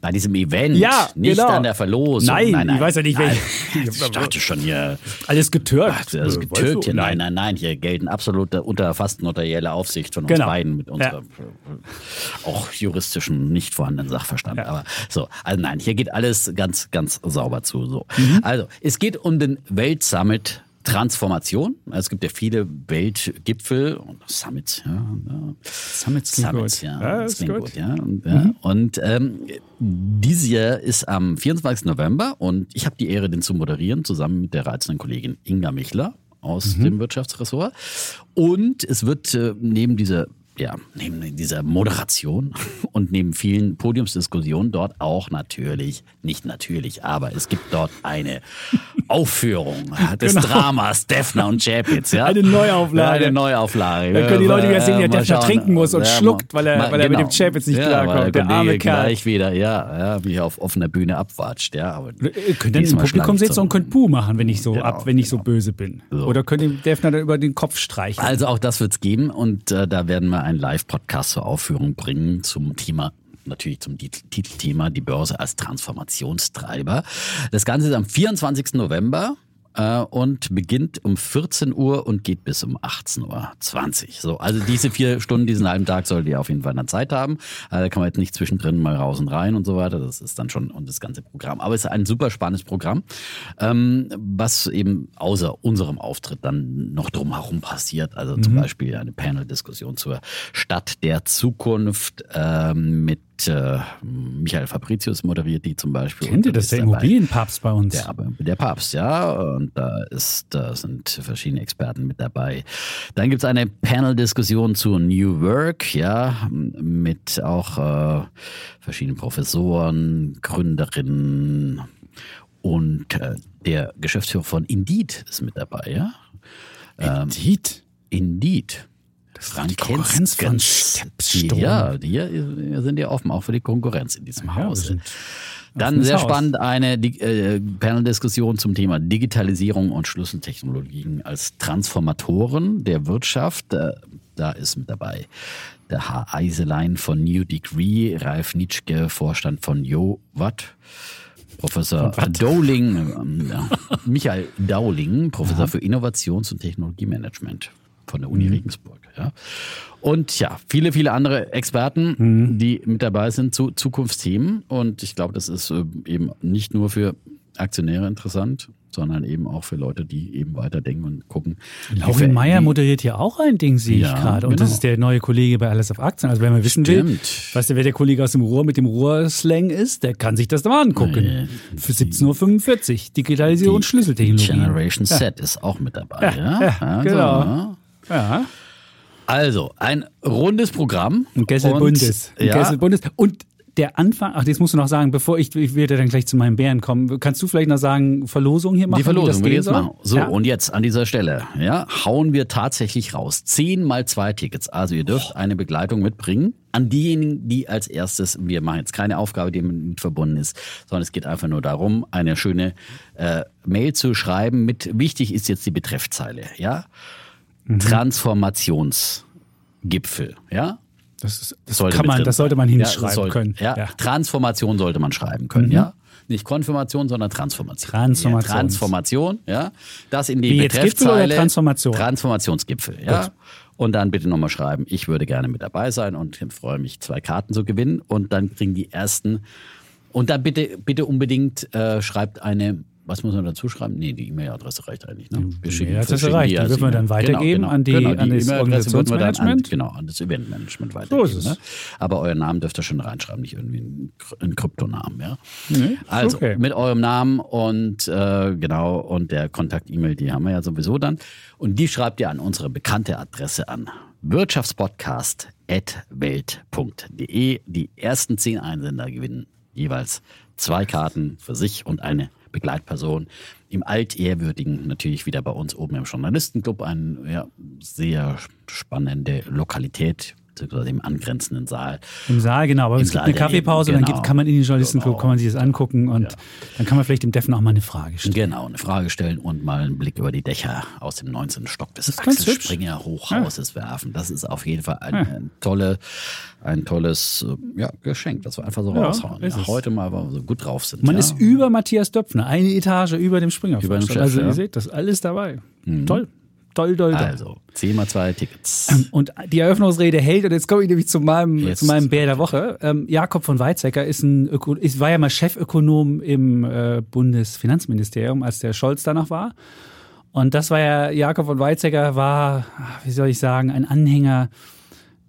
bei diesem Event, Ja, nicht genau. an der Verlosung. Nein, ich weiß ja nicht, nein. welche- Ich dachte schon hier, alles getürkt. ist Äh, getürkt hier. Nein, nein, nein, hier gelten absolut unter fast notarielle Aufsicht von uns Genau. beiden mit unserem äh, auch juristischen, nicht vorhandenen Sachverstand. Ja. Aber so, also nein, hier geht alles ganz, ganz sauber zu. So. Mhm. Also, es geht um den Weltsummit Transformation. Es gibt ja viele Weltgipfel und Summits, ja. ja. Summits Summits, ja. Ja, das ist klingt gut. gut, ja. Und, und ähm, dieses Jahr ist am 24. November und ich habe die Ehre, den zu moderieren, zusammen mit der reizenden Kollegin Inga Michler aus dem Wirtschaftsressort. Und es wird äh, neben dieser ja, neben dieser Moderation und neben vielen Podiumsdiskussionen dort auch natürlich, nicht natürlich, aber es gibt dort eine Aufführung des Genau. Dramas Defner und Chapitz. Ja? Eine Neuauflage. Ja, eine Neuauflage. Da können die Leute wieder sehen, wie der Defner trinken muss und Ja, schluckt, weil er- weil er mit dem Chapitz nicht ja, klarkommt. weil Der arme Kerl. gleich wieder, ja, ja, wie er auf offener Bühne abwatscht. Ja, aber Ihr könnt dann im Publikum sitzen und könnt Buh machen, wenn ich so Genau, ab, wenn ich so genau. böse bin. So. Oder könnt dem Defner dann über den Kopf streichen. Also auch das wird's geben und äh, da werden wir einen Live-Podcast zur Aufführung bringen zum Thema natürlich zum Tit- Titelthema die Börse als Transformationstreiber. Das Ganze ist am 24. November äh, und beginnt um 14 Uhr und geht bis um 18.20 Uhr. So, also diese vier Stunden, diesen halben Tag solltet ihr auf jeden Fall dann Zeit haben. Also da kann man jetzt nicht zwischendrin mal raus und rein und so weiter. Das ist dann schon und das ganze Programm. Aber es ist ein super spannendes Programm, ähm, was eben außer unserem Auftritt dann noch drumherum passiert. Also zum Beispiel eine Panel-Diskussion zur Stadt der Zukunft ähm, mit äh, Michael Fabricius moderiert die zum Beispiel. Kennt ihr Und das? ist Der Immobilienpapst bei uns. Der, der Papst, ja. Und da ist, da sind verschiedene Experten mit dabei. Dann gibt's eine Panel-Diskussion zu New Work, ja, mit auch äh, verschiedenen Professoren, Gründerinnen und äh, der Geschäftsführer von Indeed ist mit dabei, ja. Indeed. Indeed. Frank die Konkurrenz von. Stepstone. Ja, äh, sind ja offen, auch für die Konkurrenz in diesem Ja, wir sind Dann sehr Haus. spannend eine äh, Panel-Diskussion zum Thema Digitalisierung und Schlüsseltechnologien als Transformatoren der Wirtschaft. Äh, da ist mit dabei der Herr Eiselein von New Degree, Ralf Nitschke, Vorstand von Jo Watt. Professor Dowling, ja, Michael Dowling, Professor für Innovations- und Technologiemanagement von der Uni Regensburg. Ja. Und ja, viele, viele andere Experten, die mit dabei sind zu Zukunftsthemen. Und ich glaube, das ist äh, eben nicht nur für Aktionäre interessant, sondern eben auch für Leute, die eben weiterdenken und gucken. Laurin Meyer moderiert hier auch ein Ding, sehe Ja, ich gerade. Und das genau. ist der neue Kollege bei Alles auf Aktien. Also wenn man wissen will, Stimmt. weißt du, wer der Kollege aus dem Ruhr mit dem Ruhr-Slang ist, der kann sich das doch mal angucken. Nee. Für 17.45 Uhr. Digitalisierung und Schlüsseltechnologie. Generation Z ist auch mit dabei. Ja, ja, Also, genau. ja. Ja. Also, ein rundes Programm. Ein Gessel Und. Ein Ja, Gessel Bundes. Und der Anfang, ach, das musst du noch sagen, bevor ich, ich werde dann gleich zu meinem Bären kommen. Kannst du vielleicht noch sagen, Verlosung hier machen? Die Verlosung gehen jetzt soll? machen. So, ja? und jetzt an dieser Stelle, ja, hauen wir tatsächlich raus. Zehn mal zwei Tickets. Also ihr dürft eine Begleitung mitbringen an diejenigen, die als erstes, wir machen jetzt keine Aufgabe, die mit verbunden ist, sondern es geht einfach nur darum, eine schöne äh, Mail zu schreiben mit, wichtig ist jetzt die Betreffzeile, ja. Mhm. Transformationsgipfel, ja. Das, ist, das, Sollte kann man, das sollte man Ja, hinschreiben sollte- können. Ja, Transformation sollte man schreiben können, ja. Nicht Konfirmation, sondern Transformation. Transformation. Ja, Transformation, ja. Das in die Wie Betreffzeile. Transformation? Transformationsgipfel, ja. Gut. Und dann bitte nochmal schreiben, ich würde gerne mit dabei sein und freue mich, zwei Karten zu gewinnen. Und dann kriegen die ersten. Und dann bitte, bitte unbedingt äh, schreibt eine, was muss man dazu schreiben? Nee, die E-Mail-Adresse reicht eigentlich. Ne? Wir schicken- E-Mail-Adresse reicht. Die als dürfen wir dann weitergeben an die- an das würden wir dann an, Organisationsmanagement? genau, an das Eventmanagement weitergeben. ist es. Ne? Aber euren Namen dürft ihr schon reinschreiben, nicht irgendwie einen, einen Kryptonamen. Ja? Nee, also okay. mit eurem Namen und äh, genau und der Kontakt-E-Mail, die haben wir ja sowieso dann. Und die schreibt ihr an unsere bekannte Adresse an wirtschaftspodcast.welt.de. Die ersten zehn Einsender gewinnen jeweils zwei Karten für sich und eine Begleitperson. Im altehrwürdigen, natürlich wieder bei uns oben im Journalistenclub, eine ja, sehr spannende Lokalität, beziehungsweise im angrenzenden Saal. Im Saal, genau. Aber Im es gibt Saal eine der Kaffeepause, dann genau. gibt, kann man in den Journalistenclub, Genau. kann man sich das angucken und dann kann man vielleicht dem Deffen auch mal eine Frage stellen. Genau, eine Frage stellen und mal einen Blick über die Dächer aus dem 19. Stock des Axel. Springer Hochhauses werfen. Das ist auf jeden Fall ein, ein, tolle, ein tolles äh, ja, Geschenk, das wir einfach so Ja, raushauen. Ja, heute mal, weil wir so gut drauf sind. Man ja. ist über Matthias Döpfner, eine Etage über dem Springer. Über dem Chef, also ja. ihr seht, das ist alles dabei. Toll. Toll, toll, toll. Also, 10 mal zwei Tickets. Und die Eröffnungsrede hält, und jetzt komme ich nämlich zu meinem, Jetzt. zu meinem Bär der Woche. Ähm, Jakob von Weizsäcker ist ein Öko ist, war ja mal Chefökonom im äh, Bundesfinanzministerium, als der Scholz danach war. Und das war ja, Jakob von Weizsäcker war, wie soll ich sagen, ein Anhänger.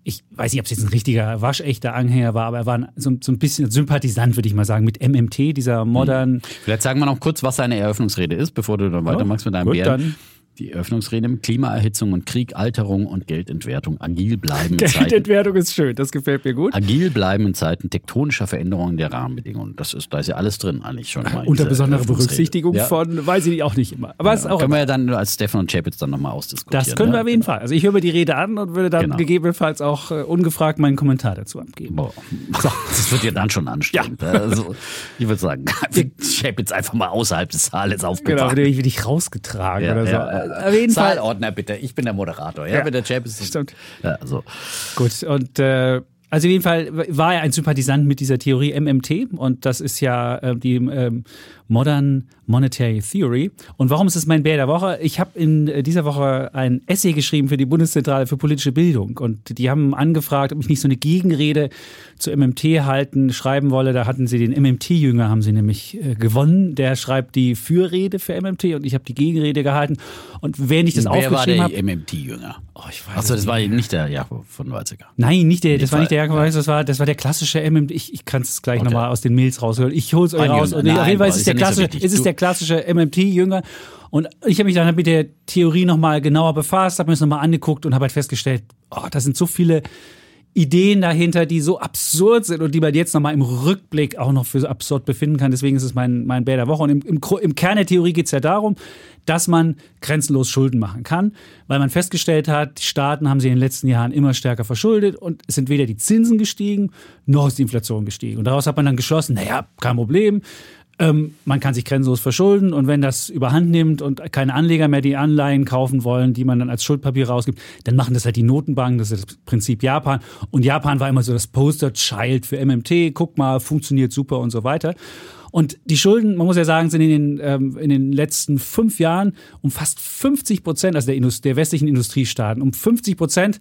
Ich weiß nicht, ob es jetzt ein richtiger, waschechter Anhänger war, aber er war so, so ein bisschen Sympathisant, würde ich mal sagen, mit MMT, dieser modernen. Vielleicht sagen wir noch kurz, was seine Eröffnungsrede ist, bevor du dann weitermachst mit deinem Bären. dann. Die Eröffnungsrede mit Klimaerhitzung und Krieg, Alterung und Geldentwertung. Agil bleiben in Zeiten. Geldentwertung ist schön, das gefällt mir gut. Agil bleiben in Zeiten tektonischer Veränderungen der Rahmenbedingungen. Das ist, da ist ja alles drin eigentlich schon mal. Unter besonderer. Berücksichtigung ja. von, weiß ich auch nicht immer. Aber es ist auch können wir immer. ja dann als Stefan und Chapitz dann nochmal ausdiskutieren. Das können wir ja? auf jeden Fall. Also ich höre mir die Rede an und würde dann Genau. gegebenenfalls auch äh, ungefragt meinen Kommentar dazu abgeben. Boah. Das wird ja dann schon anstrengend. Also, ich würde sagen, jetzt einfach mal außerhalb des Saales Genau, aufgebracht. wird ich dich rausgetragen Ja, oder so. Auf jeden Fall. Saalordner bitte, ich bin der Moderator. Ja, Ja, mit der Chap ist stimmt. Ja, so. Gut, und äh, also auf jeden Fall war er ein Sympathisant mit dieser Theorie MMT und das ist ja äh, die ähm, Modern Monetary Theory. Und warum ist es mein Bär der Woche? Ich habe in äh, dieser Woche ein Essay geschrieben für die Bundeszentrale für politische Bildung und die haben angefragt, ob ich nicht so eine Gegenrede zu MMT halten, schreiben wolle. Da hatten sie den MMT-Jünger, haben sie nämlich äh, gewonnen. Der schreibt die Fürrede für MMT und ich habe die Gegenrede gehalten. Und während ich das Wer war aufgeschrieben der habe... MMT-Jünger? Oh, ich weiß Achso, es das war nicht der Jakob von Weizsäcker. Nein, nicht der, das Nicht war nicht der. Jakob Weiß, das war, das war der klassische MMT. Ich, ich kann es gleich Okay. nochmal aus den Mails rausholen. Ich hol's euch Onion. raus. Und Nein, auf jeden Fall ist es der so klassische, ist es Du- der klassische MMT-Jünger. Und ich habe mich dann mit der Theorie nochmal genauer befasst, habe mir das nochmal angeguckt und habe halt festgestellt, oh, da sind so viele Ideen dahinter, die so absurd sind und die man jetzt nochmal im Rückblick auch noch für so absurd befinden kann. Deswegen ist es mein, mein Bär der Woche. Und im, im, im Kern der Theorie geht es ja darum, dass man grenzenlos Schulden machen kann, weil man festgestellt hat, die Staaten haben sich in den letzten Jahren immer stärker verschuldet und es sind weder die Zinsen gestiegen, noch ist die Inflation gestiegen. Und daraus hat man dann geschlossen, naja, kein Problem. Ähm, man kann sich grenzenlos verschulden und wenn das überhand nimmt und keine Anleger mehr die Anleihen kaufen wollen, die man dann als Schuldpapier rausgibt, dann machen das halt die Notenbanken, das ist das Prinzip Japan. Und Japan war immer so das Poster-Child für MMT, guck mal, funktioniert super und so weiter. Und die Schulden, man muss ja sagen, sind in den, ähm, in den letzten fünf Jahren um fast 50 Prozent, also der, Indust der westlichen Industriestaaten, um 50 Prozent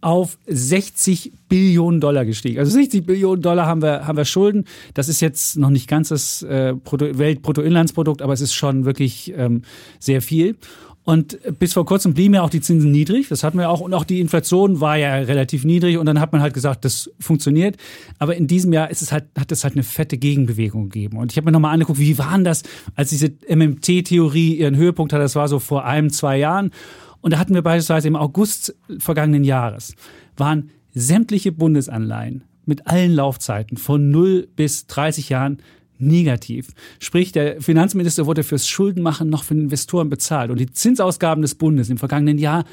auf 60 Billionen Dollar gestiegen. Also 60 Billionen Dollar haben wir, haben wir Schulden. Das ist jetzt noch nicht ganz das äh, Brutto- Weltbruttoinlandsprodukt, aber es ist schon wirklich ähm, sehr viel. Und bis vor kurzem blieben ja auch die Zinsen niedrig. Das hatten wir auch. Und auch die Inflation war ja relativ niedrig. Und dann hat man halt gesagt, das funktioniert. Aber in diesem Jahr ist es halt, hat es halt eine fette Gegenbewegung gegeben. Und ich habe mir nochmal angeguckt, wie waren das, als diese MMT-Theorie ihren Höhepunkt hatte. Das war so vor einem, zwei Jahren. Und da hatten wir beispielsweise im August vergangenen Jahres, waren sämtliche Bundesanleihen mit allen Laufzeiten von 0 bis 30 Jahren negativ. Sprich, der Finanzminister wurde fürs Schuldenmachen noch von Investoren bezahlt. Und die Zinsausgaben des Bundes im vergangenen Jahr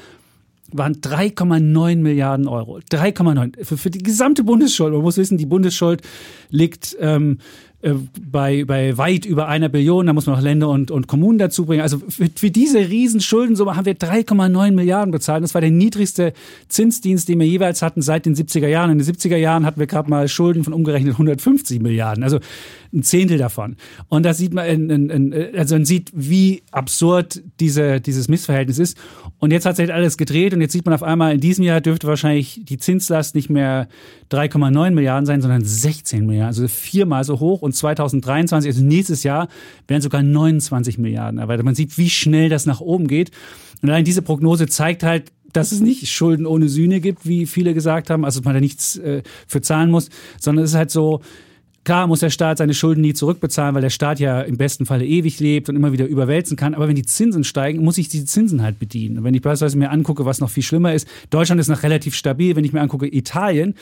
waren 3,9 Milliarden Euro. 3,9 für, für die gesamte Bundesschuld. Man muss wissen, die Bundesschuld liegt ähm, äh, bei, bei weit über einer Billion. Da muss man noch Länder und, und Kommunen dazu bringen. Also für, für diese riesen Schuldensumme haben wir 3,9 Milliarden bezahlt. Das war der niedrigste Zinsdienst, den wir jeweils hatten seit den 70er Jahren. In den 70er Jahren hatten wir gerade mal Schulden von umgerechnet 150 Milliarden. Also ein Zehntel davon. Und da sieht man, in- in- in- also man sieht, wie absurd diese, dieses Missverhältnis ist. Und jetzt hat sich alles gedreht und jetzt sieht man auf einmal, in diesem Jahr dürfte wahrscheinlich die Zinslast nicht mehr 3,9 Milliarden sein, sondern 16 Milliarden, also viermal so hoch. Und 2023, also nächstes Jahr, werden sogar 29 Milliarden erweitert. Man sieht, wie schnell das nach oben geht. Und allein diese Prognose zeigt halt, dass es nicht Schulden ohne Sühne gibt, wie viele gesagt haben, also dass man da nichts äh, für zahlen muss, sondern es ist halt so, Klar muss der Staat seine Schulden nie zurückbezahlen, weil der Staat ja im besten Falle ewig lebt und immer wieder überwälzen kann. Aber wenn die Zinsen steigen, muss ich diese Zinsen halt bedienen. Und wenn ich beispielsweise mir angucke, was noch viel schlimmer ist, Deutschland ist noch relativ stabil. Wenn ich mir angucke, Italien,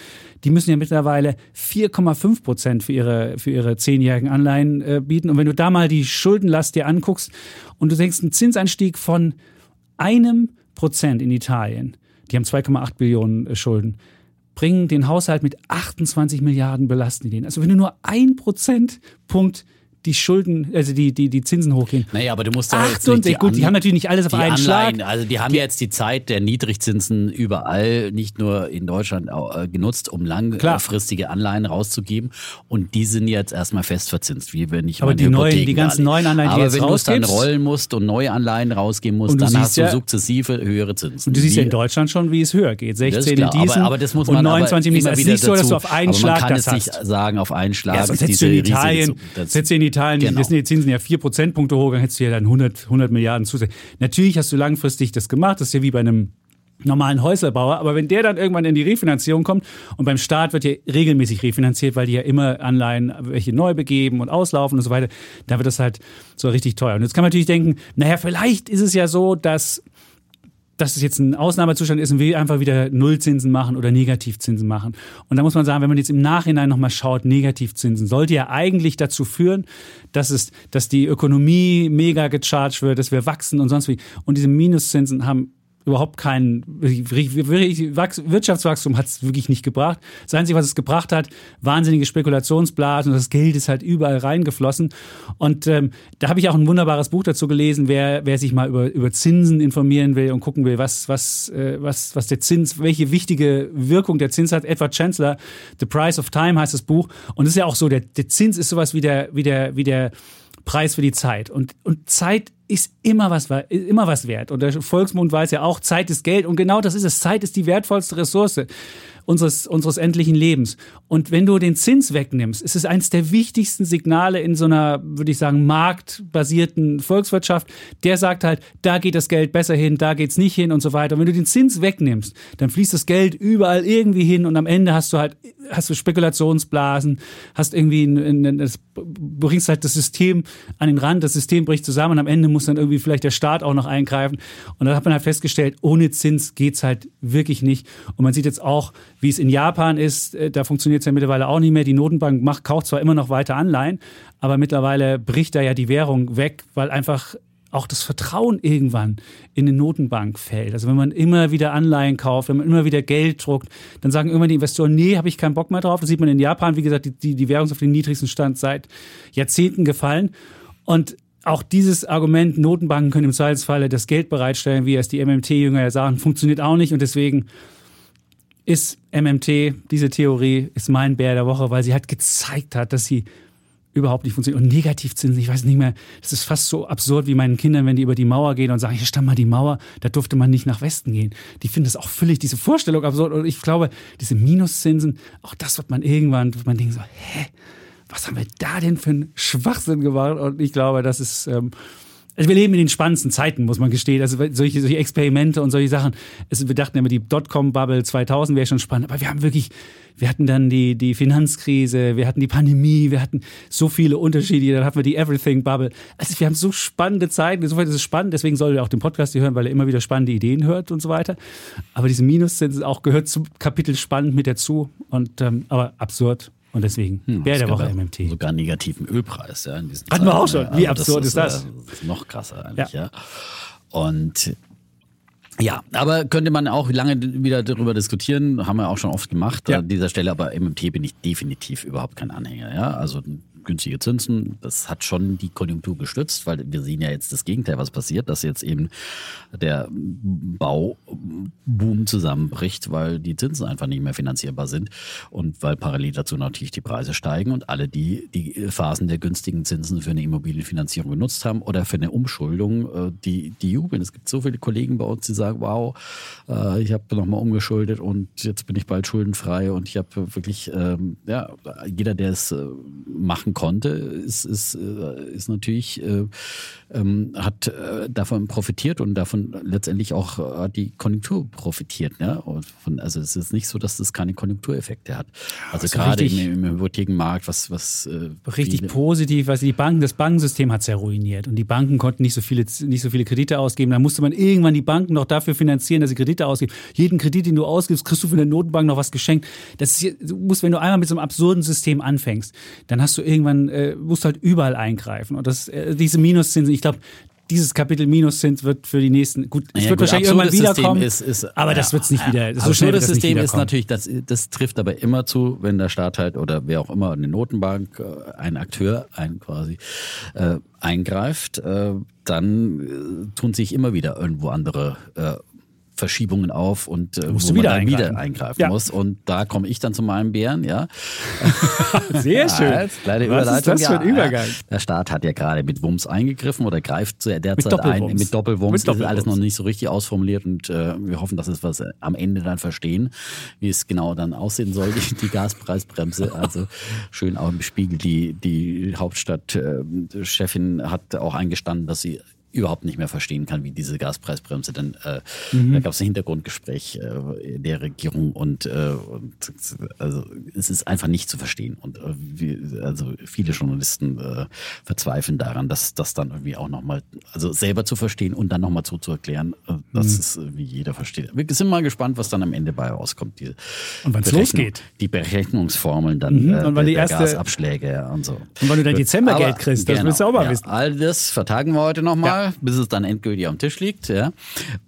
die müssen ja mittlerweile 4,5 Prozent für ihre, für ihre zehnjährigen Anleihen äh, bieten. Und wenn du da mal die Schuldenlast dir anguckst und du denkst, ein Zinseinstieg von einem Prozent in Italien, die haben 2,8 Billionen äh, Schulden, bringen den Haushalt mit 28 Milliarden belasten die den. Also wenn du nur ein Prozentpunkt die Schulden, also die, die, die Zinsen hochgehen. Naja, aber du musst ja jetzt 68, nicht gut, die haben natürlich nicht alles auf die einen Anleihen, Schlag. also die haben jetzt die Zeit der Niedrigzinsen überall, nicht nur in Deutschland, äh, genutzt, um langfristige Anleihen rauszugeben. Und die sind jetzt erstmal fest verzinst, wie wenn ich Aber die neuen- Hypotheken die ganzen neuen Anleihen, die Aber jetzt wenn du dann rollen musst und neue Anleihen rausgeben musst, Und du dann siehst hast du ja- sukzessive höhere Zinsen. Und du siehst ja Die- in Deutschland schon, wie es höher geht. 16 das ist klar, in diesen aber, aber das muss und man 29 im aber nächsten. Es ist nicht so, dass du auf einen aber Schlag man kann das es nicht hast. sagen, auf einen Schlag Ja, ist diese du in Italien, setzt du in Italien, Genau. das sind die Zinsen ja 4 Prozentpunkte hoch, dann hättest du ja dann 100, 100 Milliarden zusätzlich. Natürlich hast du langfristig das gemacht, das ist ja wie bei einem normalen Häuslerbauer. Aber wenn der dann irgendwann in die Refinanzierung kommt und beim Staat wird ja regelmäßig refinanziert, weil die ja immer Anleihen welche neu begeben und auslaufen und so weiter, da wird das halt so richtig teuer. Und jetzt kann man natürlich denken, naja, vielleicht ist es ja so, dass dass es jetzt ein Ausnahmezustand ist und wir einfach wieder Nullzinsen machen oder Negativzinsen machen. Und da muss man sagen, wenn man jetzt im Nachhinein nochmal schaut, Negativzinsen sollte ja eigentlich dazu führen, dass es, dass die Ökonomie mega gecharged wird, dass wir wachsen und sonst wie. Und diese Minuszinsen haben überhaupt kein Wirtschaftswachstum hat es wirklich nicht gebracht. Das Einzige, was es gebracht hat, wahnsinnige Spekulationsblasen und das Geld ist halt überall reingeflossen. Und ähm, da habe ich auch ein wunderbares Buch dazu gelesen, wer, wer sich mal über, über Zinsen informieren will und gucken will, was, was, äh, was, was der Zins, welche wichtige Wirkung der Zins hat. Edward Chancellor, The Price of Time heißt das Buch. Und es ist ja auch so, der, der Zins ist sowas wie der, wie der, wie der Preis für die Zeit. Und, und Zeit ist immer was, immer was wert. Und der Volksmund weiß ja auch, Zeit ist Geld. Und genau das ist es. Zeit ist die wertvollste Ressource unseres, unseres endlichen Lebens. Und wenn du den Zins wegnimmst, ist es eines der wichtigsten Signale in so einer, würde ich sagen, marktbasierten Volkswirtschaft. Der sagt halt, da geht das Geld besser hin, da geht's nicht hin und so weiter. Und wenn du den Zins wegnimmst, dann fließt das Geld überall irgendwie hin und am Ende hast du halt, hast du Spekulationsblasen, hast irgendwie, ein, ein, das, bringst halt das System an den Rand, das System bricht zusammen und am Ende muss dann irgendwie vielleicht der Staat auch noch eingreifen. Und da hat man halt festgestellt, ohne Zins geht's halt wirklich nicht. Und man sieht jetzt auch, wie es in Japan ist, äh, da funktioniert es ja mittlerweile auch nicht mehr. Die Notenbank macht, kauft zwar immer noch weiter Anleihen, aber mittlerweile bricht da ja die Währung weg, weil einfach auch das Vertrauen irgendwann in eine Notenbank fällt. Also wenn man immer wieder Anleihen kauft, wenn man immer wieder Geld druckt, dann sagen immer die Investoren, nee, habe ich keinen Bock mehr drauf. Das sieht man in Japan, wie gesagt, die, die, die Währung ist auf den niedrigsten Stand seit Jahrzehnten gefallen. Und auch dieses Argument, Notenbanken können im Zweifelsfalle das Geld bereitstellen, wie es die MMT-Jünger ja sagen, funktioniert auch nicht. Und deswegen ist MMT, diese Theorie, ist mein Bär der Woche, weil sie halt gezeigt hat, dass sie überhaupt nicht funktioniert. Und Negativzinsen, ich weiß nicht mehr, das ist fast so absurd wie meinen Kindern, wenn die über die Mauer gehen und sagen, hier stand mal die Mauer, da durfte man nicht nach Westen gehen. Die finden das auch völlig, diese Vorstellung absurd. Und ich glaube, diese Minuszinsen, auch das wird man irgendwann, wird man denken so, hä, was haben wir da denn für einen Schwachsinn gemacht? Und ich glaube, das ist, ähm, also wir leben in den spannendsten Zeiten, muss man gestehen. Also solche, solche Experimente und solche Sachen. Also wir dachten immer, die Dotcom-Bubble 2000 wäre schon spannend, aber wir haben wirklich, wir hatten dann die, die Finanzkrise, wir hatten die Pandemie, wir hatten so viele Unterschiede, dann hatten wir die Everything-Bubble. Also wir haben so spannende Zeiten, insofern ist es spannend, deswegen soll ihr auch den Podcast hier hören, weil er immer wieder spannende Ideen hört und so weiter. Aber diese Minuszins auch gehört zum Kapitel spannend mit dazu und ähm, aber absurd und deswegen hm, Bär der Woche MMT. Sogar negativen Ölpreis. Ja, Hatten wir auch schon. Wie absurd das ist, das? Äh, das ist noch krasser eigentlich, ja. ja. Und ja, aber könnte man auch lange wieder darüber diskutieren, haben wir auch schon oft gemacht ja. an dieser Stelle, aber MMT bin ich definitiv überhaupt kein Anhänger. Ja, also günstige Zinsen, das hat schon die Konjunktur gestützt, weil wir sehen ja jetzt das Gegenteil, was passiert, dass jetzt eben der Bauboom zusammenbricht, weil die Zinsen einfach nicht mehr finanzierbar sind und weil parallel dazu natürlich die Preise steigen und alle, die die Phasen der günstigen Zinsen für eine Immobilienfinanzierung genutzt haben oder für eine Umschuldung, äh, die, die jubeln. Es gibt so viele Kollegen bei uns, die sagen, wow, äh, ich habe nochmal umgeschuldet und jetzt bin ich bald schuldenfrei und ich habe wirklich, ähm, ja, jeder, der es äh, machen konnte, ist, ist, äh, ist natürlich, äh, ähm, hat äh, davon profitiert und davon letztendlich auch äh, die Konjunktur profitiert. Ne? Von, also es ist nicht so, dass das keine Konjunktureffekte hat. Also gerade im, im Hypothekenmarkt, was, was äh, richtig positiv, was die Banken, das Bankensystem hat es ja ruiniert und die Banken konnten nicht so viele, nicht so viele Kredite ausgeben. Da musste man irgendwann die Banken noch dafür finanzieren, dass sie Kredite ausgeben. Jeden Kredit, den du ausgibst, kriegst du von der Notenbank noch was geschenkt. Das ist, du musst, wenn du einmal mit so einem absurden System anfängst, dann hast du irgendwann irgendwann äh, musst du halt überall eingreifen. Und das, äh, diese Minuszinsen, ich glaube, dieses Kapitel Minuszins wird für die nächsten, gut, es ja, wird gut, wahrscheinlich irgendwann wiederkommen, ist, ist, aber ja, das wird es nicht wieder. So schnell das System ist natürlich, das, das trifft aber immer zu, wenn der Staat halt oder wer auch immer, eine Notenbank, äh, ein Akteur, ein quasi äh, eingreift, äh, dann äh, tun sich immer wieder irgendwo andere äh, Verschiebungen auf und äh, wo man wieder dann wieder eingreifen ja. muss. Und da komme ich dann zu meinem Bären, ja. Sehr schön. Ja, kleine Was Überleitung. ist das für ein Übergang? Ja, der Staat hat ja gerade mit Wumms eingegriffen oder greift derzeit mit ein mit Doppelwumms. Mit Doppelwumms. Das ist alles noch nicht so richtig ausformuliert und äh, wir hoffen, dass es was am Ende dann verstehen, wie es genau dann aussehen soll, die, die Gaspreisbremse. Also schön auch im Spiegel, die, die Hauptstadtchefin äh, hat auch eingestanden, dass sie überhaupt nicht mehr verstehen kann, wie diese Gaspreisbremse dann, äh, da gab es ein Hintergrundgespräch äh, der Regierung und, äh, und also es ist einfach nicht zu verstehen. Und äh, wir, also viele Journalisten äh, verzweifeln daran, dass das dann irgendwie auch nochmal, also selber zu verstehen und dann nochmal so zu erklären, äh, dass es äh, wie jeder versteht. Wir sind mal gespannt, was dann am Ende bei rauskommt. Die Und wann's Berechnung- losgeht. Die Berechnungsformeln dann Mhm, und wann die erste- Gasabschläge ja, und so. Und wann du dein Gut. Dezembergeld genau, kriegst, das willst du auch mal ja, wissen. All das vertagen wir heute nochmal, bis es dann endgültig am Tisch liegt. Ja.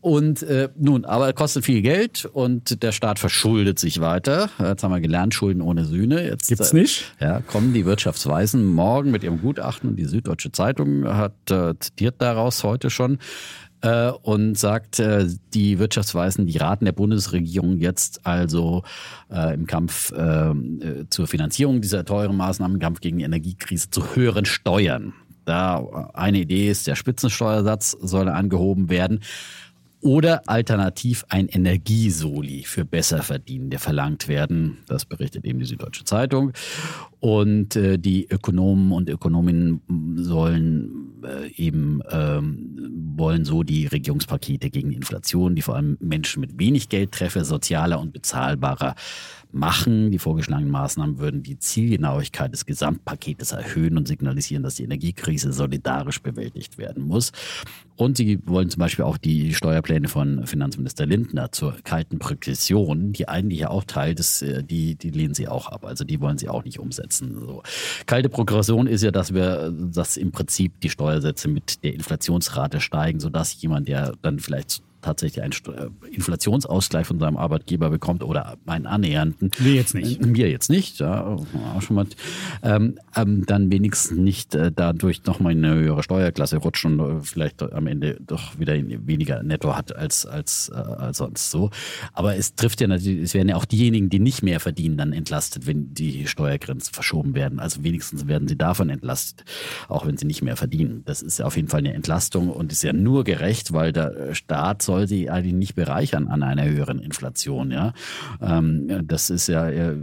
Und äh, nun, aber kostet viel Geld und der Staat verschuldet sich weiter. Jetzt haben wir gelernt, Schulden ohne Sühne. Jetzt, Gibt's äh, nicht? Ja, kommen die Wirtschaftsweisen morgen mit ihrem Gutachten und die Süddeutsche Zeitung hat äh, zitiert daraus heute schon äh, und sagt, äh, die Wirtschaftsweisen, die raten der Bundesregierung jetzt also äh, im Kampf äh, äh, zur Finanzierung dieser teuren Maßnahmen, im Kampf gegen die Energiekrise zu höheren Steuern. Da eine Idee ist, der Spitzensteuersatz soll angehoben werden. Oder alternativ ein Energiesoli für Besserverdienende verlangt werden. Das berichtet eben die Süddeutsche Zeitung. Und äh, die Ökonomen und Ökonominnen sollen äh, eben ähm, wollen so die Regierungspakete gegen Inflation, die vor allem Menschen mit wenig Geld treffe, sozialer und bezahlbarer machen. Die vorgeschlagenen Maßnahmen würden die Zielgenauigkeit des Gesamtpaketes erhöhen und signalisieren, dass die Energiekrise solidarisch bewältigt werden muss. Und sie wollen zum Beispiel auch die Steuerpläne von Finanzminister Lindner zur kalten Progression, die eigentlich ja auch Teil des, äh, die, die lehnen sie auch ab. Also die wollen sie auch nicht umsetzen. So. Kalte Progression ist ja, dass wir, dass im Prinzip die Steuersätze mit der Inflationsrate steigen, sodass jemand, der dann vielleicht tatsächlich einen äh, Inflationsausgleich von seinem Arbeitgeber bekommt oder einen annähernden. Wir jetzt nicht. Äh, Wir jetzt nicht, ja, auch schon mal, ähm, ähm, dann wenigstens nicht äh, dadurch nochmal in eine höhere Steuerklasse rutscht und äh, vielleicht am Ende doch wieder weniger netto hat als, als, äh, als sonst so. Aber es trifft ja natürlich, es werden ja auch diejenigen, die nicht mehr verdienen, dann entlastet, wenn die Steuergrenzen verschoben werden. Also wenigstens werden sie davon entlastet, auch wenn sie nicht mehr verdienen. Das ist ja auf jeden Fall eine Entlastung und ist ja nur gerecht, weil der Staat soll sie eigentlich nicht bereichern an einer höheren Inflation. Ja, ähm, das ist ja er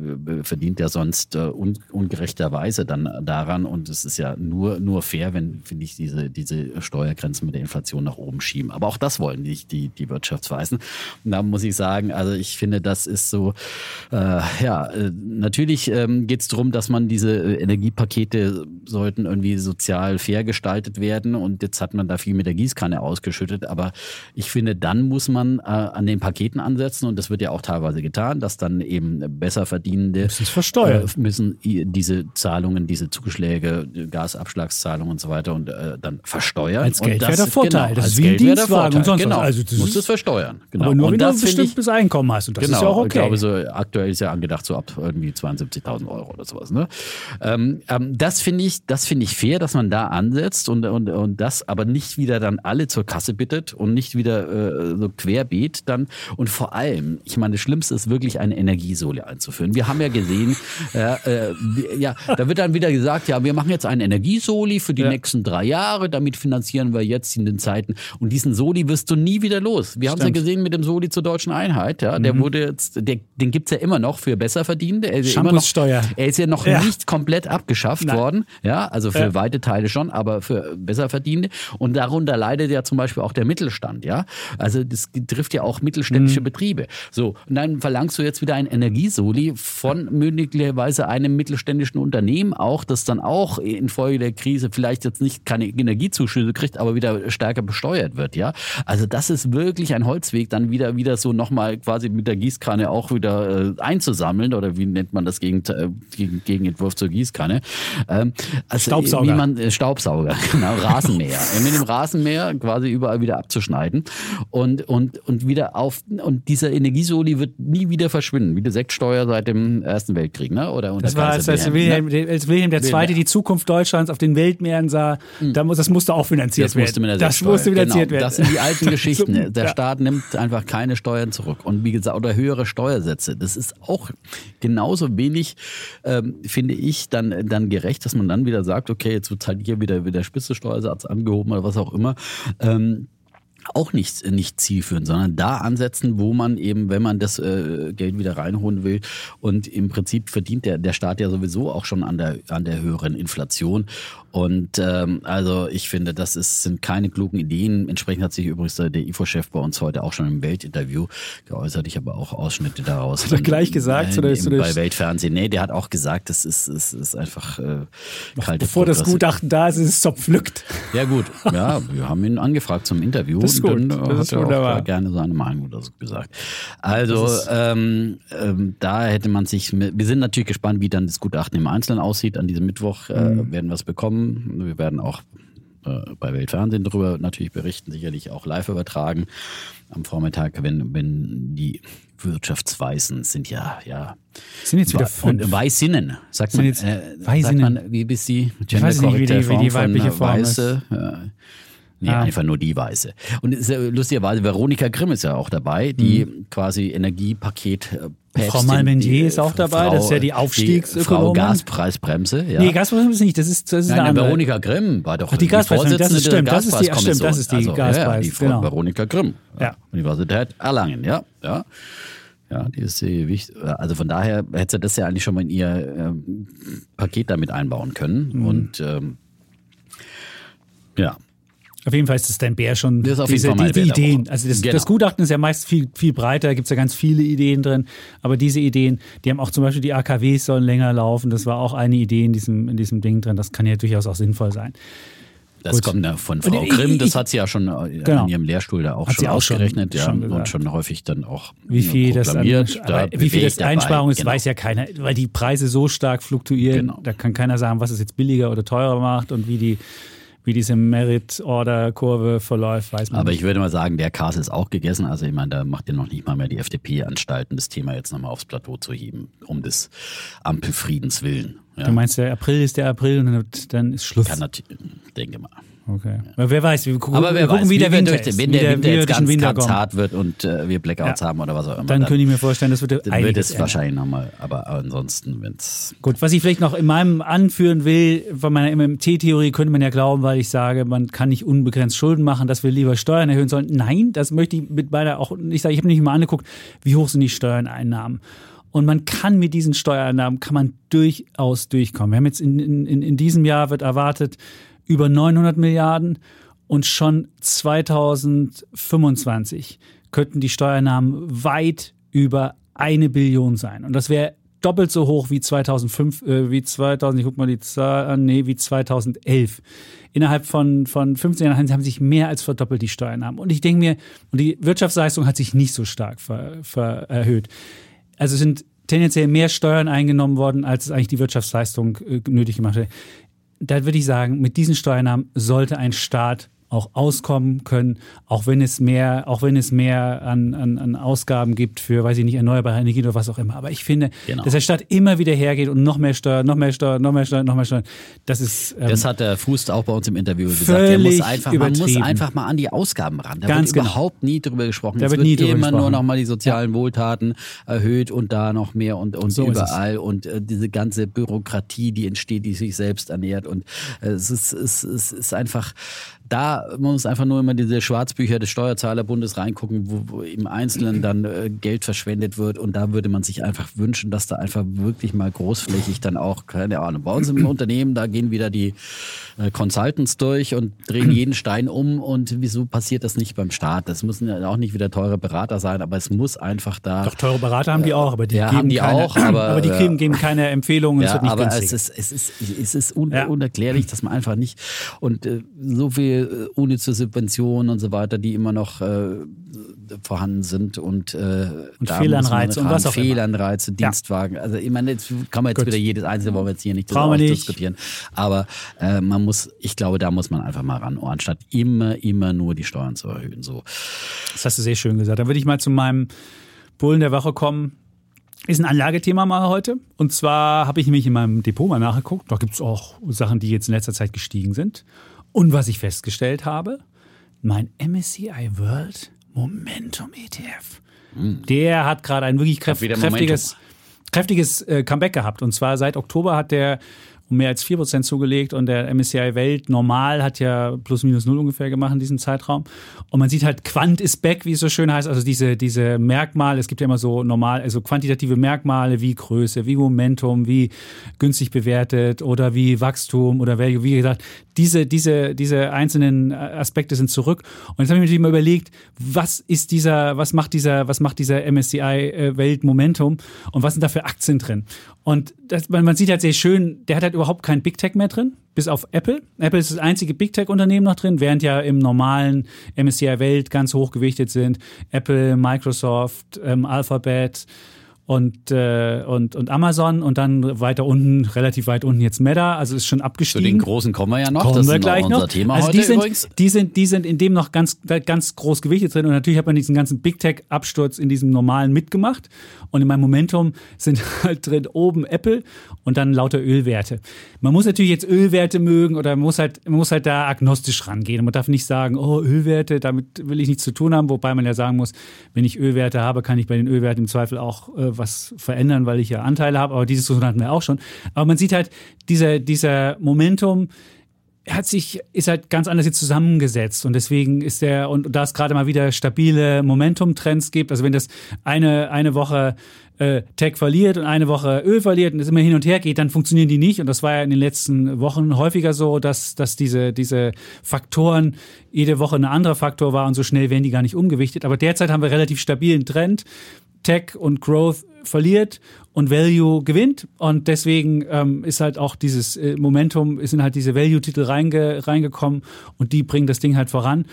verdient ja sonst äh, un ungerechterweise dann daran und es ist ja nur nur fair, wenn finde ich diese diese Steuergrenzen mit der Inflation nach oben schieben. Aber auch das wollen nicht die die Wirtschaftsweisen. Und da muss ich sagen, also ich finde, das ist so äh, ja äh, natürlich ähm, geht es darum, dass man diese äh, Energiepakete sollten irgendwie sozial fair gestaltet werden und jetzt hat man da viel mit der Gießkanne ausgeschüttet, aber ich finde, dann muss man äh, an den Paketen ansetzen und das wird ja auch teilweise getan, dass dann eben besser verdienende versteuern. äh, müssen diese Zahlungen, diese Zuschläge, Gasabschlagszahlungen und so weiter und äh, dann versteuern. Als Geld wäre der Vorteil. Genau, Das ist wie ein Geld wäre der Dienstwagen und Vorteil. sonst was. genau. Also das musst es versteuern. Genau. Aber nur und wenn du ein bestimmtes Einkommen hast. Und das genau, ist ja auch okay. ich glaube, so aktuell ist ja angedacht so ab irgendwie 72.000 Euro oder sowas. Ne? Ähm, ähm, das finde ich, das finde ich fair, dass man da ansetzt und, und, und das aber nicht wieder dann alle zur Kasse bittet und nicht wieder äh, so querbeet dann. Und vor allem, ich meine, das Schlimmste ist wirklich eine Energiesohle einzuführen. Wir haben ja gesehen, äh, äh, ja, da wird dann wieder gesagt, ja, wir machen jetzt einen Energiesoli für die Ja. nächsten drei Jahre, damit finanzieren wir jetzt in den Zeiten. Und diesen Soli wirst du nie wieder los. Wir haben es ja gesehen mit dem Soli zur deutschen Einheit, ja. Der wurde jetzt, der, den gibt's ja immer noch für Besserverdienende. Er ist ja noch, er ist ja noch Ja. nicht komplett abgeschafft Nein. worden, ja, also für weite Teile schon, aber für Besserverdienende. Und darunter leidet ja zum Beispiel auch der Mittelstand, ja. Also das trifft ja auch mittelständische Mhm. Betriebe. So, und dann verlangst du jetzt wieder ein Energiesoli von möglicherweise einem mittelständischen Unternehmen auch, das dann auch infolge der Krise vielleicht jetzt nicht keine Energiezuschüsse kriegt, aber wieder stärker besteuert wird, ja. Also das ist wirklich ein Holzweg, dann wieder wieder so nochmal quasi mit der Gießkanne auch wieder äh, einzusammeln oder wie nennt man das gegen, äh, gegen Gegenentwurf zur Gießkanne? Ähm, also Staubsauger. Wie man, äh, Staubsauger, genau, Rasenmäher. Äh, mit dem Rasenmäher quasi überall wieder abzuschneiden und, und, und wieder auf, und dieser Energiesoli wird nie wieder verschwinden, wie die Sektsteuer seit dem Ersten Weltkrieg, ne? Oder unter Das war, als, als Wilhelm, ne? als Wilhelm II. Wilhelm. die Zukunft Deutschlands auf den Weltmeeren sah, da muss, das musste auch finanziert Das musste mit der werden. Das Sektsteuer. musste finanziert genau, werden. Das sind die alten Geschichten. Der Ja. Staat nimmt einfach keine Steuern zurück. Und wie gesagt, oder höhere Steuersätze. Das ist auch genauso wenig, ähm, finde ich, dann, dann gerecht, dass man dann wieder sagt, okay, jetzt wird halt hier wieder, wieder Spitzensteuersatz angehoben oder was auch immer. Ähm, auch nicht, nicht zielführend, sondern da ansetzen, wo man eben, wenn man das äh, Geld wieder reinholen will und im Prinzip verdient der, der Staat ja sowieso auch schon an der, an der höheren Inflation. Und ähm, also ich finde, das ist, sind keine klugen Ideen. Entsprechend hat sich übrigens der IFO-Chef bei uns heute auch schon im Weltinterview geäußert. Ich habe auch Ausschnitte daraus. Hat er gleich gesagt? Äh, oder ist bei Weltfernsehen. Nee, der hat auch gesagt, das ist, ist, ist einfach äh, kalte Bevor das Progression. Gutachten da ist, ist es zerpflückt. Ja gut, ja, wir haben ihn angefragt zum Interview Das ist und dann gut, äh, das hat ist auch wunderbar. gerne seine Meinung oder so gesagt. Also ist- ähm, ähm, da hätte man sich, wir sind natürlich gespannt, wie dann das Gutachten im Einzelnen aussieht. An diesem Mittwoch äh, Mhm. werden wir es bekommen. Wir werden auch äh, bei Weltfernsehen darüber natürlich berichten, sicherlich auch live übertragen. Am Vormittag, wenn, wenn die Wirtschaftsweisen sind ja, ja. Sind jetzt wieder Und fünf. Weißinnen, sagt Sind man. jetzt äh, sagt Weisinnen. man, wie bist die? Ich weiß nicht, wie die- wie die weibliche Form ist. Weiße. Ja. Nee, Ah. einfach nur die Weiße. Und ist ja lustigerweise, Veronika Grimm ist ja auch dabei, die Mhm. quasi Energiepaket äh, Päpstin, Frau Malmenier die, äh, ist auch dabei, das ist ja die Frau Aufstiegsökonomin. Gaspreisbremse, ja. Nee, Gaspreis ist nicht, das ist, das ist Nein, eine andere. Veronika Grimm war doch Ach, die Gaspreisbremse, das ist stimmt, das ist die- stimmt, das ist die also, Ja, Gaspreis, die Frau genau. Veronika Grimm, Ja. Universität Erlangen, ja, ja. Ja, die ist die wichtig. Also von daher hätte sie das ja eigentlich schon mal in ihr ähm, Paket damit einbauen können. Mhm. Und ähm, ja, Auf jeden Fall ist es dein Bär schon Das ist auf jeden diese, Fall mal die, die Ideen. Also das, Genau. das Gutachten ist ja meist viel, viel breiter, da gibt es ja ganz viele Ideen drin. Aber diese Ideen, die haben auch zum Beispiel die AKWs sollen länger laufen. Das war auch eine Idee in diesem, in diesem Ding drin. Das kann ja durchaus auch sinnvoll sein. das Gut. kommt ja von Frau Grimm, das hat sie ja schon äh, Genau. in ihrem Lehrstuhl da auch Hat schon auch schon- ausgerechnet ja, schon und schon häufig dann auch Wie viel das, an. Da wie viel das bewegt dabei, Einsparung ist, genau. weiß ja keiner, weil die Preise so stark fluktuieren. Genau. Da kann keiner sagen, was es jetzt billiger oder teurer macht und wie die wie diese Merit-Order-Kurve verläuft, weiß man Aber nicht. ich würde mal sagen, der Kas ist auch gegessen. Also ich meine, da macht ja noch nicht mal mehr die FDP anstalten, das Thema jetzt nochmal aufs Plateau zu heben, um des Ampelfriedens willen. Ja. Du meinst, der April ist der April und dann, dann ist Schluss. Kann natürlich, denke mal. Okay. Aber wer weiß, wir gucken, Aber wer gucken weiß, wie der Winter durch ist. wenn der Winter jetzt ganz, Winter ganz hart wird und äh, wir Blackouts Ja. haben oder was auch immer, Dann könnte ich mir vorstellen, das wird dann wird es ändern. wahrscheinlich nochmal. Aber ansonsten, wenn es Gut, was ich vielleicht noch in meinem anführen will, von meiner MMT-Theorie könnte man ja glauben, weil ich sage, man kann nicht unbegrenzt Schulden machen, dass wir lieber Steuern erhöhen sollen. Nein, das möchte ich mit meiner auch, ich sage, ich habe nicht mal angeguckt, wie hoch sind die Steuereinnahmen. Und man kann mit diesen Steuereinnahmen, kann man durchaus durchkommen. Wir haben jetzt in, in, in diesem Jahr wird erwartet über 900 Milliarden und schon 2025 könnten die Steuereinnahmen weit über eine Billion sein. Und das wäre doppelt so hoch wie 2005, äh, wie 2000, ich guck mal die Zahl an, nee, wie 2011. Innerhalb von, von 15 Jahren haben sich mehr als verdoppelt die Steuereinnahmen. Und ich denke mir, und die Wirtschaftsleistung hat sich nicht so stark ver, ver, erhöht. Also es sind tendenziell mehr Steuern eingenommen worden, als es eigentlich die Wirtschaftsleistung äh, nötig gemacht hat. Da würde ich sagen, mit diesen Steuereinnahmen sollte ein Staat auch auskommen können, auch wenn es mehr, auch wenn es mehr an, an, an Ausgaben gibt für, weiß ich nicht, erneuerbare Energien oder was auch immer. Aber ich finde, Genau. dass der Staat immer wieder hergeht und noch mehr Steuern, noch mehr Steuern, noch mehr Steuern, noch mehr Steuern, das ist ähm, Das hat der Fuß auch bei uns im Interview gesagt. Muss einfach, man muss einfach mal an die Ausgaben ran. Da Ganz wird genau. überhaupt nie drüber gesprochen. Da es wird nie drüber immer nur gesprochen. noch mal die sozialen Wohltaten erhöht und da noch mehr und, und So überall und äh, diese ganze Bürokratie, die entsteht, die sich selbst ernährt und äh, es ist, es, es ist einfach da man muss einfach nur immer diese Schwarzbücher des Steuerzahlerbundes reingucken, wo, wo im Einzelnen dann äh, Geld verschwendet wird. Und da würde man sich einfach wünschen, dass da einfach wirklich mal großflächig dann auch, keine Ahnung, bei uns im Unternehmen, da gehen wieder die äh, Consultants durch und drehen jeden Stein um. Und wieso passiert das nicht beim Staat? Das müssen ja auch nicht wieder teure Berater sein, aber es muss einfach da. Doch, teure Berater haben die auch, aber die Ja, geben haben die keine, auch, aber, die äh, geben, keine Empfehlungen, es Ja, wird nicht aber günstig. es ist, es ist, es ist un Ja. unerklärlich, dass man einfach nicht und äh, so viel äh, unnütze Subventionen und so weiter, die immer noch äh, vorhanden sind und, äh, Und Fehlanreize und was auch immer. Fehlanreize, Dienstwagen. Also ich meine, jetzt kann man jetzt Gut. wieder jedes einzelne wollen wir jetzt hier nicht nicht. diskutieren. Aber äh, man muss, ich glaube, da muss man einfach mal ran, anstatt immer, immer nur die Steuern zu erhöhen. So. Das hast du sehr schön gesagt. Dann würde ich mal zu meinem Bullen der Woche kommen. Ist ein Anlagethema mal heute. Und zwar habe ich nämlich in meinem Depot mal nachgeguckt. Da gibt es auch Sachen, die jetzt in letzter Zeit gestiegen sind. Und was ich festgestellt habe, mein MSCI World Momentum ETF. Der hat gerade ein wirklich kräf wieder kräftiges, kräftiges äh, Comeback gehabt. Und zwar seit Oktober hat der um mehr als 4% zugelegt und der MSCI Welt normal hat ja plus minus null ungefähr gemacht in diesem Zeitraum. Und man sieht halt, Quant ist back, wie es so schön heißt, also diese, diese Merkmale, es gibt ja immer so normal, also quantitative Merkmale wie Größe, wie Momentum, wie günstig bewertet oder wie Wachstum oder Value, wie gesagt, diese, diese, diese einzelnen Aspekte sind zurück. Und jetzt habe ich mir natürlich mal überlegt, was ist dieser, was macht dieser, was macht dieser MSCI äh, Welt Momentum und was sind da für Aktien drin? Und das, man, man sieht halt sehr schön, der hat halt überhaupt kein Big Tech mehr drin, bis auf Apple. Apple ist das einzige Big Tech Unternehmen noch drin, während ja im normalen MSCI Welt ganz hoch gewichtet sind. Apple, Microsoft, ähm, Alphabet, und, äh, und, und Amazon und dann weiter unten, relativ weit unten jetzt Meta, also ist schon abgestiegen. Zu den großen kommen wir ja noch. Kommen das wir gleich noch. Thema also die sind, übrigens. die sind, die sind in dem noch ganz, ganz groß gewichtet drin und natürlich hat man diesen ganzen Big Tech Absturz in diesem normalen mitgemacht und in meinem Momentum sind halt drin oben Apple und dann lauter Ölwerte. Man muss natürlich jetzt Ölwerte mögen oder man muss halt, man muss halt da agnostisch rangehen. Man darf nicht sagen, oh, Ölwerte, damit will ich nichts zu tun haben, wobei man ja sagen muss, wenn ich Ölwerte habe, kann ich bei den Ölwerten im Zweifel auch äh, was verändern, weil ich ja Anteile habe, aber dieses hatten wir auch schon. Aber man sieht halt, dieser, dieser Momentum, hat sich, ist halt ganz anders jetzt zusammengesetzt und deswegen ist der, und da es gerade mal wieder stabile Momentum-Trends gibt, also wenn das eine, eine Woche äh, Tech verliert und eine Woche Öl verliert und es immer hin und her geht, dann funktionieren die nicht. Und das war ja in den letzten Wochen häufiger so, dass, dass diese, diese Faktoren jede Woche ein anderer Faktor war und so schnell werden die gar nicht umgewichtet, aber derzeit haben wir relativ stabilen Trend, Tech und Growth verliert und Value gewinnt. Und deswegen ähm, ist halt auch dieses äh, Momentum, sind halt diese Value-Titel reinge, reingekommen und die bringen das Ding halt voran.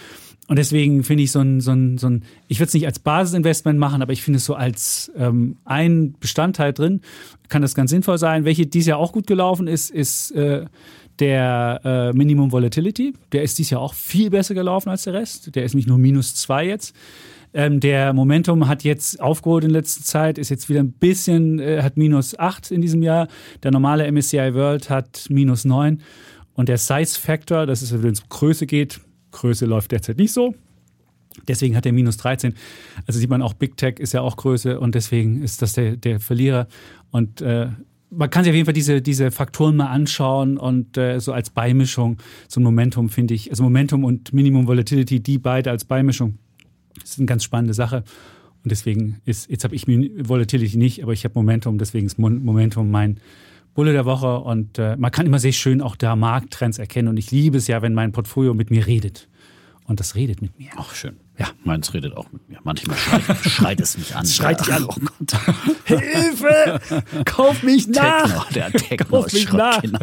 Und deswegen finde ich so ein, so ein, so ein ich würde es nicht als Basisinvestment machen, aber ich finde es so als ähm, ein Bestandteil drin, kann das ganz sinnvoll sein. Welche dieses Jahr auch gut gelaufen ist, ist äh, der äh, Minimum Volatility. Der ist dieses Jahr auch viel besser gelaufen als der Rest. Der ist nicht nur minus zwei jetzt. Ähm, der Momentum hat jetzt aufgeholt in letzter Zeit, ist jetzt wieder ein bisschen, äh, hat minus 8 in diesem Jahr. Der normale MSCI World hat minus 9. Und der Size Factor, das ist, wenn es um Größe geht, Größe läuft derzeit nicht so. Deswegen hat er minus 13. Also sieht man auch, Big Tech ist ja auch Größe und deswegen ist das der, der Verlierer. Und äh, man kann sich auf jeden Fall diese, diese Faktoren mal anschauen und äh, so als Beimischung, ein Momentum finde ich, also Momentum und Minimum Volatility, die beide als Beimischung das ist eine ganz spannende Sache. Und deswegen ist, jetzt habe ich Volatility nicht, aber ich habe Momentum, deswegen ist Momentum mein Bulle der Woche. Und äh, man kann immer sehr schön auch da Markttrends erkennen. Und ich liebe es ja, wenn mein Portfolio mit mir redet. Und das redet mit mir. Ach, schön. Ja, meins redet auch mit mir. Manchmal schreit, schreit es mich an. Schreit dich an. Oh Gott. Hilfe! Kauf mich nach! Techno, der Techno Kauf mich schreit, nach! genau.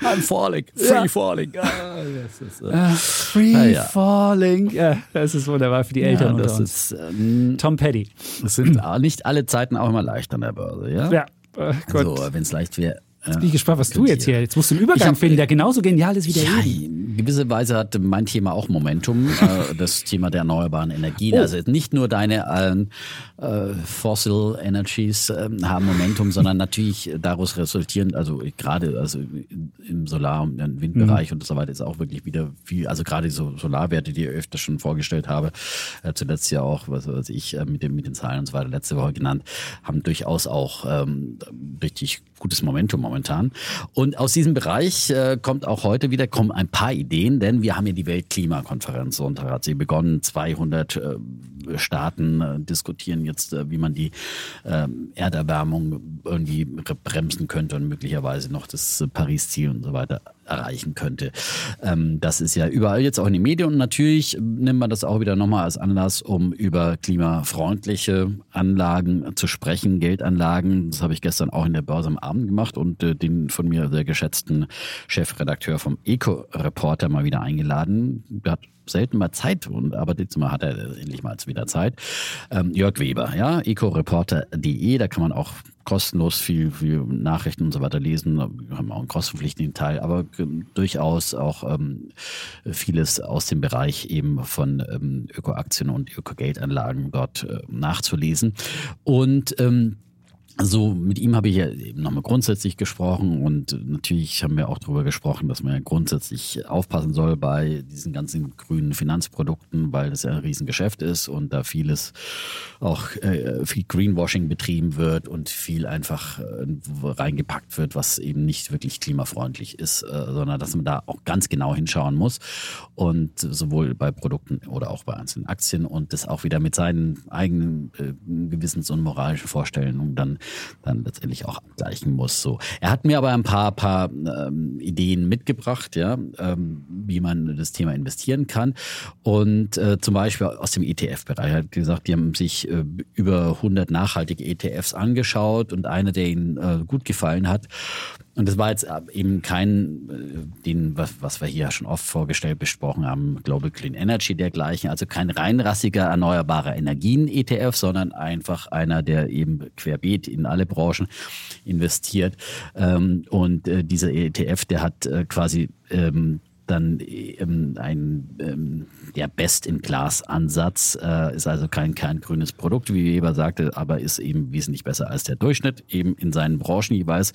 I'm falling, free Ja. falling. Ah, ist, äh, Ah, Free Ah, ja. Falling. Ja, das ist wunderbar für die Eltern ja, das ist, ähm, Tom Petty. es sind nicht alle Zeiten auch immer leicht an der Börse, ja? Ja, äh, Gott. Also, wenn es leicht wäre. Äh, Bin ich gespannt, was du könnt jetzt hier. Jetzt musst du einen Übergang hab- finden, der genauso genial ist wie der Ja, in gewisser Weise hat mein Thema auch Momentum, äh, das Thema der erneuerbaren Energien. Oh. Also nicht nur deine ähm, äh, Fossil Energies ähm, haben Momentum, sondern natürlich daraus resultierend, also gerade also im Solar- und Windbereich Mhm. und so weiter ist auch wirklich wieder viel, also gerade so Solarwerte, die ich öfter schon vorgestellt habe, äh, zuletzt ja auch, was weiß ich, äh, mit, dem, mit den Zahlen und so weiter letzte Woche genannt, haben durchaus auch ähm, richtig gutes Momentum momentan. Und aus diesem Bereich äh, kommt auch heute wieder kommen ein paar Ideen, denn wir haben ja die Weltklimakonferenz. Sonntag hat sie begonnen. 200 äh, Staaten äh, diskutieren jetzt, äh, wie man die ähm, Erderwärmung irgendwie bremsen könnte und möglicherweise noch das äh, Paris-Ziel und so weiter erreichen könnte. Ähm, das ist ja überall jetzt auch in den Medien und natürlich nimmt man das auch wieder nochmal als Anlass, um über klimafreundliche Anlagen zu sprechen, Geldanlagen. Das habe ich gestern auch in der Börse am Abend gemacht und äh, den von mir sehr geschätzten Chefredakteur vom Eco-Reporter mal wieder eingeladen. Der hat selten mal Zeit und aber diesmal Mal hat er endlich mal wieder Zeit. Ähm, Jörg Weber, ja, ecoreporter.de, da kann man auch kostenlos viel, viel Nachrichten und so weiter lesen. Wir haben auch einen kostenpflichtigen Teil, aber durchaus auch ähm, vieles aus dem Bereich eben von ähm, Ökoaktien und Ökogeldanlagen dort äh, nachzulesen. Und ähm, so, mit ihm habe ich ja eben nochmal grundsätzlich gesprochen und natürlich haben wir auch darüber gesprochen, dass man ja grundsätzlich aufpassen soll bei diesen ganzen grünen Finanzprodukten, weil das ja ein Riesengeschäft ist und da vieles auch äh, viel Greenwashing betrieben wird und viel einfach äh, reingepackt wird, was eben nicht wirklich klimafreundlich ist, äh, sondern dass man da auch ganz genau hinschauen muss und sowohl bei Produkten oder auch bei einzelnen Aktien und das auch wieder mit seinen eigenen äh, Gewissens- und moralischen Vorstellungen dann dann letztendlich auch abgleichen muss. So, er hat mir aber ein paar paar ähm, Ideen mitgebracht, ja, ähm, wie man das Thema investieren kann und äh, zum Beispiel aus dem ETF-Bereich. Er hat gesagt, die haben sich äh, über 100 nachhaltige ETFs angeschaut und einer, der ihnen äh, gut gefallen hat, und das war jetzt eben kein, äh, den, was, was wir hier schon oft vorgestellt besprochen haben, Global Clean Energy dergleichen, also kein reinrassiger erneuerbarer Energien-ETF, sondern einfach einer, der eben querbeet in alle Branchen investiert. Ähm, und äh, dieser ETF, der hat äh, quasi ähm, dann ähm, ein ähm, der Best-in-Class-Ansatz, äh, ist also kein, kein grünes Produkt, wie Weber sagte, aber ist eben wesentlich besser als der Durchschnitt, eben in seinen Branchen jeweils.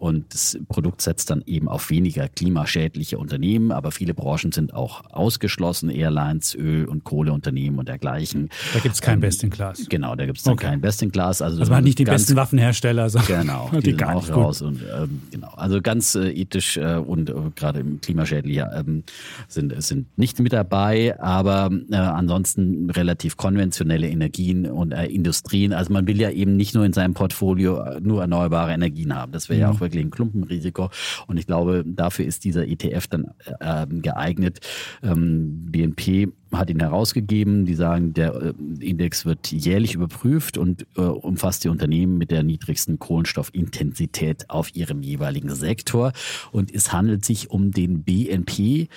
Und das Produkt setzt dann eben auf weniger klimaschädliche Unternehmen, aber viele Branchen sind auch ausgeschlossen, Airlines, Öl- und Kohleunternehmen und dergleichen. Da gibt es kein ähm, Best-in-Class. Genau, da gibt es dann okay. kein Best-in-Class. Also, also man hat nicht die besten Waffenhersteller, sondern genau, die, die sind auch raus. Und, ähm, genau. Also ganz äh, ethisch äh, und äh, gerade im klimaschädlicher ähm, sind, sind nicht mit dabei, aber äh, ansonsten relativ konventionelle Energien und äh, Industrien. Also man will ja eben nicht nur in seinem Portfolio äh, nur erneuerbare Energien haben. Das wäre mhm. ja auch wirklich ein Klumpenrisiko. Und ich glaube, dafür ist dieser ETF dann äh, geeignet. Ähm, BNP hat ihn herausgegeben. Die sagen, der äh, Index wird jährlich überprüft und äh, umfasst die Unternehmen mit der niedrigsten Kohlenstoffintensität auf ihrem jeweiligen Sektor. Und es handelt sich um den BNP,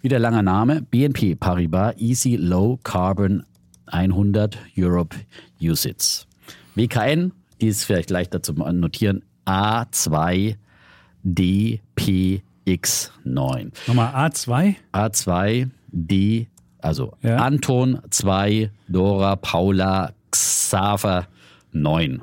wieder langer Name, BNP Paribas Easy Low Carbon 100 Europe USITS. WKN, die ist vielleicht leichter zu notieren, A2DPX9. Nochmal A2? A2D, also ja. Anton 2, Dora, Paula, Xaver 9.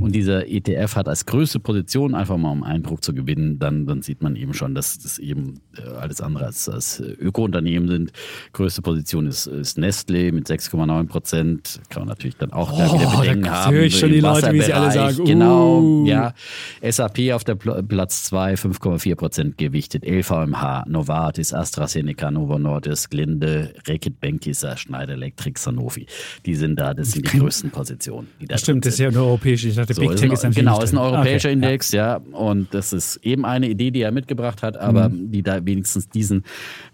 Und dieser ETF hat als größte Position, einfach mal um Eindruck zu gewinnen, dann, dann sieht man eben schon, dass das eben äh, alles andere als, als Öko-Unternehmen sind. Größte Position ist, ist Nestle mit 6,9 Prozent. Kann man natürlich dann auch oh, wieder Bedenken haben. Höre ich schon die Leute, wie sie alle sagen. Genau, uh. ja. SAP auf der Platz 2, 5,4 Prozent gewichtet. LVMH, Novartis, AstraZeneca, Novo Nordisk, Glinde, Reckitt Benckiser, Schneider Electric, Sanofi. Die sind da, das sind die größten Positionen. Die da Stimmt, das ist ja eine europäische ich dachte, so, Big Tech ist, ein, ist Genau, ist ein europäischer okay. Index, ja. Und das ist eben eine Idee, die er mitgebracht hat, aber mhm. die da wenigstens diesen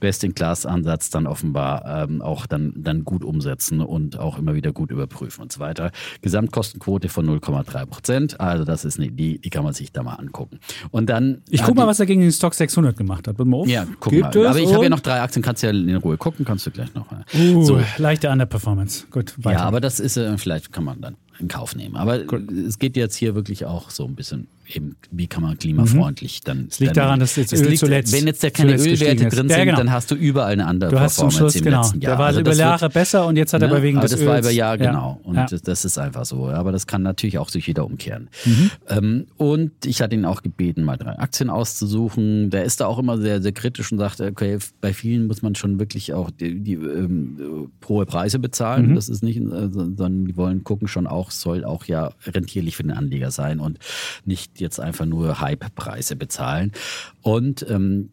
Best-in-Class-Ansatz dann offenbar ähm, auch dann, dann gut umsetzen und auch immer wieder gut überprüfen und so weiter. Gesamtkostenquote von 0,3 Prozent. Also das ist eine Idee, die kann man sich da mal angucken. Und dann. Ich guck mal, was er gegen den Stock 600 gemacht hat. Ja, guck Gibt mal. Aber ich habe ja noch drei Aktien, kannst du ja in Ruhe gucken, kannst du gleich noch. Uh, so. leichte Underperformance. Gut, weiter. Ja, aber das ist, äh, vielleicht kann man dann in Kauf nehmen. Aber Gut. es geht jetzt hier wirklich auch so ein bisschen eben, wie kann man klimafreundlich mhm. dann. Es liegt dann, daran, dass jetzt Öl liegt, zuletzt. Wenn jetzt da keine Ölwerte drin sind, ja, genau. dann hast du überall eine andere du hast Performance Schluss, im genau. letzten Jahr. Der war also über Jahre wird, besser und jetzt hat er ne? aber wegen aber des das Öls. war über Jahre, genau. Und ja. das ist einfach so. Aber das kann natürlich auch sich wieder umkehren. Mhm. Ähm, und ich hatte ihn auch gebeten, mal drei Aktien auszusuchen. Der ist da auch immer sehr, sehr kritisch und sagt, okay, bei vielen muss man schon wirklich auch die, die ähm, hohe Preise bezahlen. Mhm. Das ist nicht, äh, sondern die wollen gucken schon auch, soll auch ja rentierlich für den Anleger sein und nicht jetzt einfach nur Hype-Preise bezahlen. Und ähm,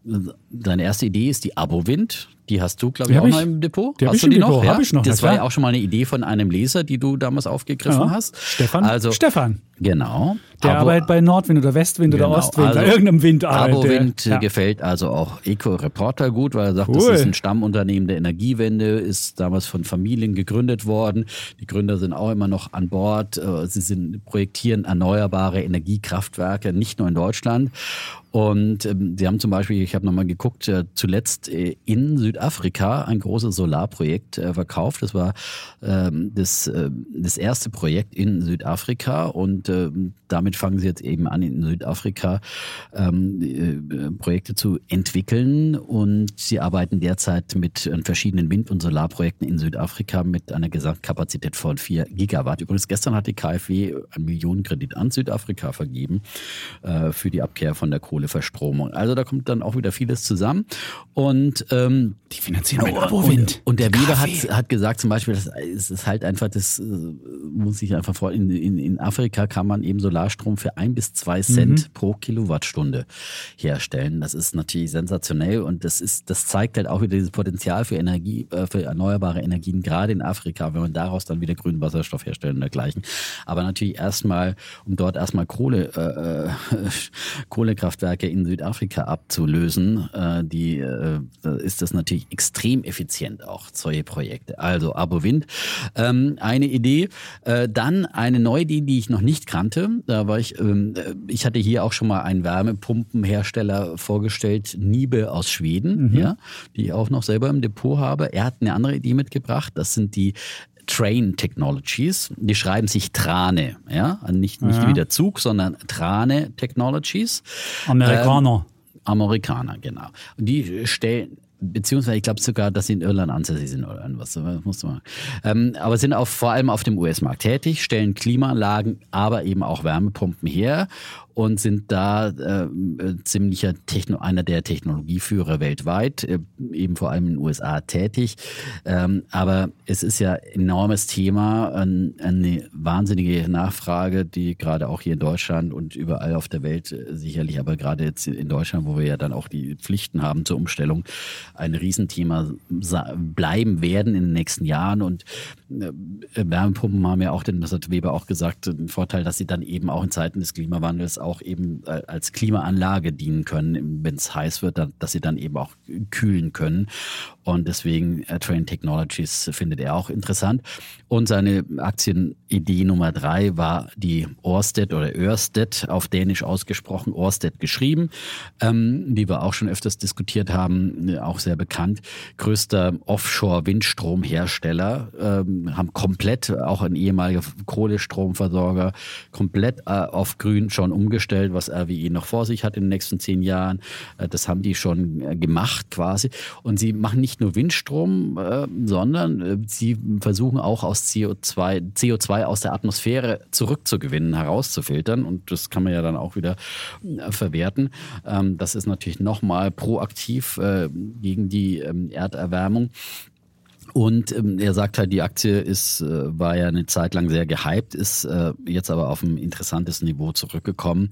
deine erste Idee ist die Abo-Wind. Die hast du, glaube ich, auch ich, noch im Depot. Die hast du die noch? Ja? Ich noch? Das war ja auch schon mal eine Idee von einem Leser, die du damals aufgegriffen ja. hast. Stefan? Also, Stefan. Genau. Der Abo, arbeitet bei Nordwind oder Westwind genau, oder Ostwind, also bei irgendeinem Wind Abo-Wind ja. gefällt also auch Eco-Reporter gut, weil er sagt, cool. das ist ein Stammunternehmen der Energiewende, ist damals von Familien gegründet worden. Die Gründer sind auch immer noch an Bord. Äh, sie sind, projektieren erneuerbare Energiekraftwerke, nicht nur in Deutschland. Und ähm, sie haben zum Beispiel, ich habe nochmal geguckt, äh, zuletzt äh, in Südafrika ein großes Solarprojekt äh, verkauft. Das war ähm, das, äh, das erste Projekt in Südafrika und damit fangen sie jetzt eben an, in Südafrika ähm, Projekte zu entwickeln und sie arbeiten derzeit mit verschiedenen Wind- und Solarprojekten in Südafrika mit einer Gesamtkapazität von 4 Gigawatt. Übrigens, gestern hat die KfW einen Millionenkredit an Südafrika vergeben für die Abkehr von der Kohleverstromung. Also da kommt dann auch wieder vieles zusammen und ähm, Die finanzieren mit und, Abo-Wind. und der Weber hat, hat gesagt zum Beispiel, das ist, halt einfach, das äh, muss ich einfach vor, in, in, in Afrika kann man eben Solarstrom für ein bis zwei Cent pro Kilowattstunde herstellen. Das ist natürlich sensationell und das ist, das zeigt halt auch wieder dieses Potenzial für Energie, äh, für erneuerbare Energien, gerade in Afrika, wenn man daraus dann wieder grünen Wasserstoff herstellt und dergleichen. Aber natürlich erstmal, um dort erstmal Kohle, äh, äh, Kohlekraftwerke in Südafrika abzulösen, äh, die äh, ist das natürlich extrem effizient auch, solche Projekte. Also Abo Wind, ähm, eine Idee. Äh, dann eine neue Idee, die ich noch nicht kannte. Da war ich, ähm, äh, ich hatte hier auch schon mal einen Wärmepumpenhersteller vorgestellt, Niebe aus Schweden, ja, die ich auch noch selber im Depot habe. Er hat eine andere Idee mitgebracht. Das sind die Train Technologies. Die schreiben sich Trane, ja, Also nicht, nicht Ja. wie der Zug, sondern Trane Technologies. Amerikaner. Amerikaner, genau. Und die stellen, beziehungsweise ich glaube sogar, dass sie in Irland ansässig sind oder irgendwas. Das du mal. Ähm, aber sind auf, vor allem auf dem US-Markt tätig, stellen Klimaanlagen, aber eben auch Wärmepumpen her und sind da äh, äh, ziemlicher Techno, einer der Technologieführer weltweit, äh, eben vor allem in den USA tätig. Ähm, aber es ist ja ein enormes Thema, ein, eine wahnsinnige Nachfrage, die gerade auch hier in Deutschland und überall auf der Welt äh, sicherlich, aber gerade jetzt in Deutschland, wo wir ja dann auch die Pflichten haben zur Umstellung, ein Riesenthema bleiben werden in den nächsten Jahren. Und äh, Wärmepumpen haben ja auch, den, das hat Weber auch gesagt, den Vorteil, dass sie dann eben auch in Zeiten des Klimawandels auch eben äh, als Klimaanlage dienen können, wenn es heiß wird, dann, dass sie dann eben auch kühlen können. Und deswegen äh, Train Technologies findet er auch interessant. Und seine Aktienidee Nummer drei war die Orsted oder Ørsted, auf Dänisch ausgesprochen, Orsted geschrieben, ähm, die wir auch schon öfters diskutiert haben, äh, auch sehr bekannt. Größter Offshore-Windstromhersteller, ähm, haben komplett, auch ein ehemaliger Kohlestromversorger, komplett äh, auf Grün schon umgestellt, was RWE noch vor sich hat in den nächsten zehn Jahren. Äh, das haben die schon äh, gemacht quasi. Und sie machen nicht nur Windstrom, äh, sondern sie versuchen auch aus CO2, CO2 aus der Atmosphäre zurückzugewinnen, herauszufiltern. Und das kann man ja dann auch wieder verwerten. Ähm, das ist natürlich nochmal proaktiv gegen die ähm, Erderwärmung. Und ähm, er sagt halt, die Aktie ist, äh, war ja eine Zeit lang sehr gehypt, ist äh, jetzt aber auf ein interessantes Niveau zurückgekommen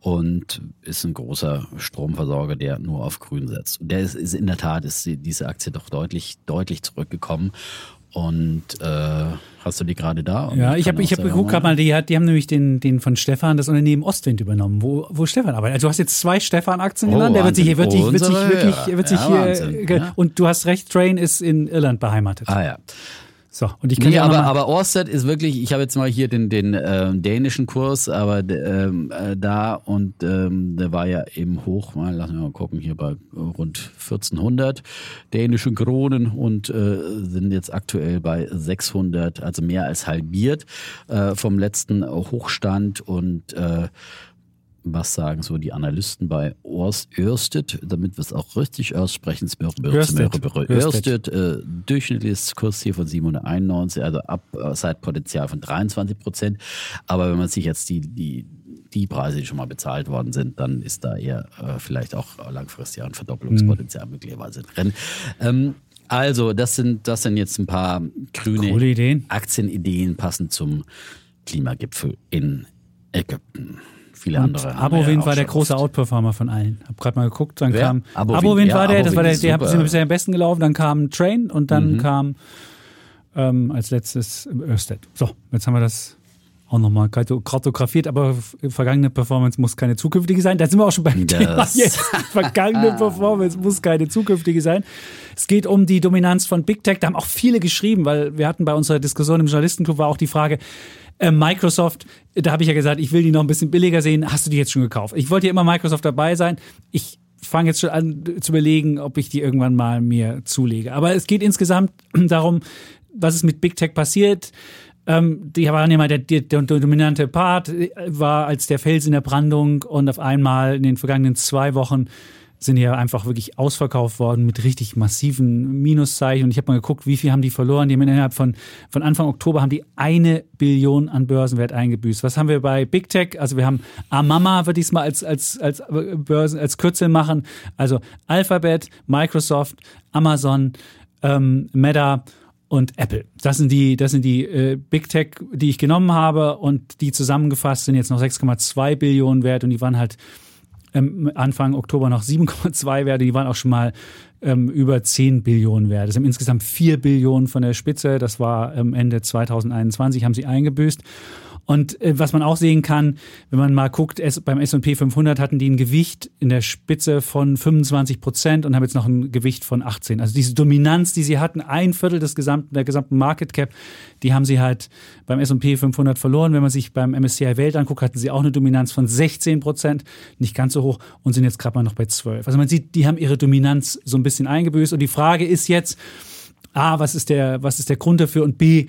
und ist ein großer Stromversorger, der nur auf Grün setzt. Und der ist, ist in der Tat ist die, diese Aktie doch deutlich, deutlich zurückgekommen. Und äh, hast du die gerade da? Ja, ich habe ich hab geguckt gerade mal, die, hat, die haben nämlich den, den von Stefan das Unternehmen Ostwind übernommen, wo, wo Stefan arbeitet. Also du hast jetzt zwei Stefan-Aktien Oh, genannt, der wird sich, Wahnsinn. wird sich, wird sich wirklich, wird sich Ja, hier, Wahnsinn, ja. und du hast recht, Train ist in Irland beheimatet. Ah ja. So, und ich kann Nee, aber, aber Orsted ist wirklich, ich habe jetzt mal hier den, den äh, dänischen Kurs, aber ähm, äh, da und ähm, der war ja eben hoch, mal, lassen wir mal gucken, hier bei rund 1400 dänischen Kronen und äh, sind jetzt aktuell bei 600, also mehr als halbiert äh, vom letzten Hochstand und äh, was sagen so die Analysten bei Ørsted, damit wir es auch richtig aussprechen, Ørsted. Äh, durchschnittliches Kursziel von 791, also Upside-Potenzial von 23 Prozent. Aber wenn man sich jetzt die, die, die Preise, die schon mal bezahlt worden sind, dann ist da eher äh, vielleicht auch langfristig ein Verdoppelungspotenzial möglicherweise drin. Ähm, also, das sind, das sind jetzt ein paar grüne Ideen. Aktienideen passend zum Klimagipfel in Ägypten. Viele und andere. ja Abowind auch war der große oft. Outperformer von allen. Hab gerade mal geguckt, dann Wer? kam Abowind, Abowind ja, war der, das war der, der super. bisher am besten gelaufen, dann kam Train und dann Mhm. kam ähm, als letztes Ørsted. So, jetzt haben wir das auch nochmal kartografiert, aber vergangene Performance muss keine zukünftige sein. Da sind wir auch schon beim Das- Thema jetzt. Vergangene Performance muss keine zukünftige sein. Es geht um die Dominanz von Big Tech. Da haben auch viele geschrieben, weil wir hatten bei unserer Diskussion im Journalistenclub war auch die Frage, äh, Microsoft, da habe ich ja gesagt, ich will die noch ein bisschen billiger sehen. Hast du die jetzt schon gekauft? Ich wollte ja immer Microsoft dabei sein. Ich fange jetzt schon an zu überlegen, ob ich die irgendwann mal mir zulege. Aber es geht insgesamt darum, was ist mit Big Tech passiert. Ähm, die waren mal der, der, der dominante Part, äh, war als der Fels in der Brandung und auf einmal in den vergangenen zwei Wochen sind ja einfach wirklich ausverkauft worden mit richtig massiven Minuszeichen. Und ich habe mal geguckt, wie viel haben die verloren. Die haben innerhalb von, von Anfang Oktober haben die eine Billion an Börsenwert eingebüßt. Was haben wir bei Big Tech? Also wir haben Amama, würde ich es mal als, als, als Börsen, als Kürzel machen. Also Alphabet, Microsoft, Amazon, ähm, Meta und Apple. Das sind die, das sind die äh, Big Tech, die ich genommen habe und die zusammengefasst sind jetzt noch 6,2 Billionen wert und die waren halt ähm, Anfang Oktober noch 7,2 wert. Die waren auch schon mal ähm, über 10 Billionen wert. Das sind insgesamt 4 Billionen von der Spitze. Das war ähm, Ende 2021, haben sie eingebüßt. Und äh, was man auch sehen kann, wenn man mal guckt, es, beim S&P 500 hatten die ein Gewicht in der Spitze von 25 Prozent und haben jetzt noch ein Gewicht von 18. Also diese Dominanz, die sie hatten, ein Viertel des gesamten, der gesamten Market Cap, die haben sie halt beim S&P 500 verloren. Wenn man sich beim MSCI Welt anguckt, hatten sie auch eine Dominanz von 16 Prozent, nicht ganz so hoch und sind jetzt gerade mal noch bei 12. Also man sieht, die haben ihre Dominanz so ein bisschen eingebüßt und die Frage ist jetzt, A, was ist der, was ist der Grund dafür? Und B,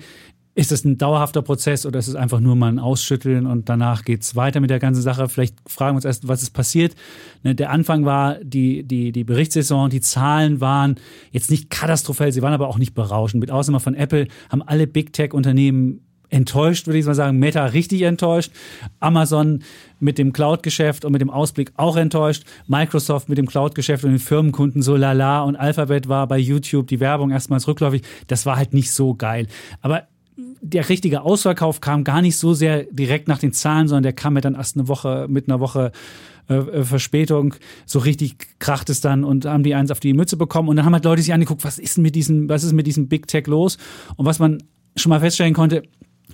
ist es ein dauerhafter Prozess oder ist es einfach nur mal ein Ausschütteln und danach geht es weiter mit der ganzen Sache? Vielleicht fragen wir uns erst, was ist passiert. Ne, der Anfang war die, die, die Berichtssaison, die Zahlen waren jetzt nicht katastrophal, sie waren aber auch nicht berauschend. Mit Ausnahme von Apple haben alle Big Tech-Unternehmen enttäuscht, würde ich mal sagen. Meta richtig enttäuscht. Amazon mit dem Cloud-Geschäft und mit dem Ausblick auch enttäuscht. Microsoft mit dem Cloud-Geschäft und den Firmenkunden so lala. Und Alphabet war bei YouTube die Werbung erstmals rückläufig. Das war halt nicht so geil. Aber der richtige Ausverkauf kam gar nicht so sehr direkt nach den Zahlen, sondern der kam ja dann erst eine Woche mit einer Woche äh, äh, Verspätung. So richtig kracht es dann und haben die eins auf die Mütze bekommen. Und dann haben halt Leute sich angeguckt, was ist mit diesem, was ist mit diesem Big Tech los? Und was man schon mal feststellen konnte,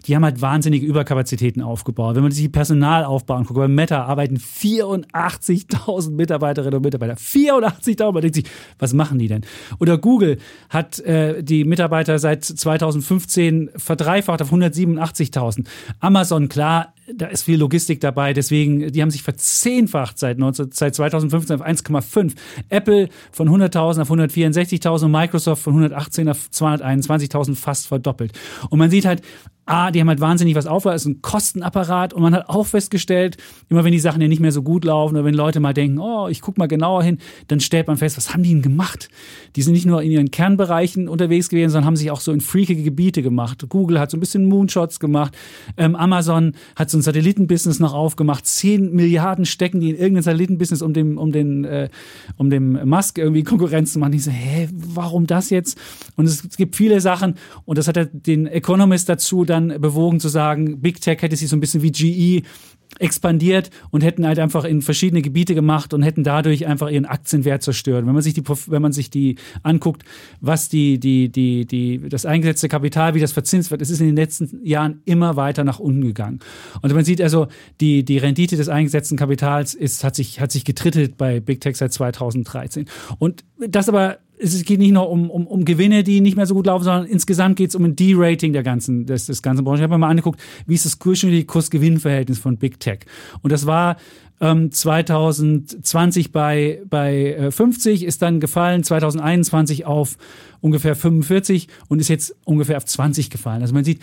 die haben halt wahnsinnige Überkapazitäten aufgebaut. Wenn man sich die Personalaufbau anguckt, bei Meta arbeiten 84.000 Mitarbeiterinnen und Mitarbeiter. 84.000, man denkt sich, was machen die denn? Oder Google hat äh, die Mitarbeiter seit 2015 verdreifacht auf 187.000. Amazon, klar, da ist viel Logistik dabei, deswegen, die haben sich verzehnfacht seit, 19, seit 2015 auf 1,5. Apple von 100.000 auf 164.000 und Microsoft von 118 auf 221.000 fast verdoppelt. Und man sieht halt, ah, die haben halt wahnsinnig was auf, es ist ein Kostenapparat und man hat auch festgestellt, immer wenn die Sachen ja nicht mehr so gut laufen oder wenn Leute mal denken, oh, ich guck mal genauer hin, dann stellt man fest, was haben die denn gemacht? Die sind nicht nur in ihren Kernbereichen unterwegs gewesen, sondern haben sich auch so in freakige Gebiete gemacht. Google hat so ein bisschen Moonshots gemacht, ähm, Amazon hat so ein Satellitenbusiness noch aufgemacht, zehn Milliarden stecken die in irgendein Satellitenbusiness, um dem, um den, äh, um dem Musk irgendwie Konkurrenz zu machen. Ich so, hä, warum das jetzt? Und es, gibt viele Sachen und das hat den Economist dazu dann dann bewogen zu sagen, Big Tech hätte sich so ein bisschen wie GE expandiert und hätten halt einfach in verschiedene Gebiete gemacht und hätten dadurch einfach ihren Aktienwert zerstört. Wenn man sich die, wenn man sich die anguckt, was die, die, die, die, das eingesetzte Kapital, wie das verzinst wird, es ist in den letzten Jahren immer weiter nach unten gegangen. Und man sieht also, die, die Rendite des eingesetzten Kapitals ist, hat sich, hat sich getrittelt bei Big Tech seit 2013. Und das aber es geht nicht nur um, um, um Gewinne, die nicht mehr so gut laufen, sondern insgesamt geht es um ein D-Rating der ganzen, des, des ganzen Branche. Ich habe mir mal angeguckt, wie ist das durchschnittliche Kurs-Gewinn-Verhältnis von Big Tech. Und das war ähm, 2020 bei, bei äh, 50, ist dann gefallen, 2021 auf ungefähr 45 und ist jetzt ungefähr auf 20 gefallen. Also man sieht,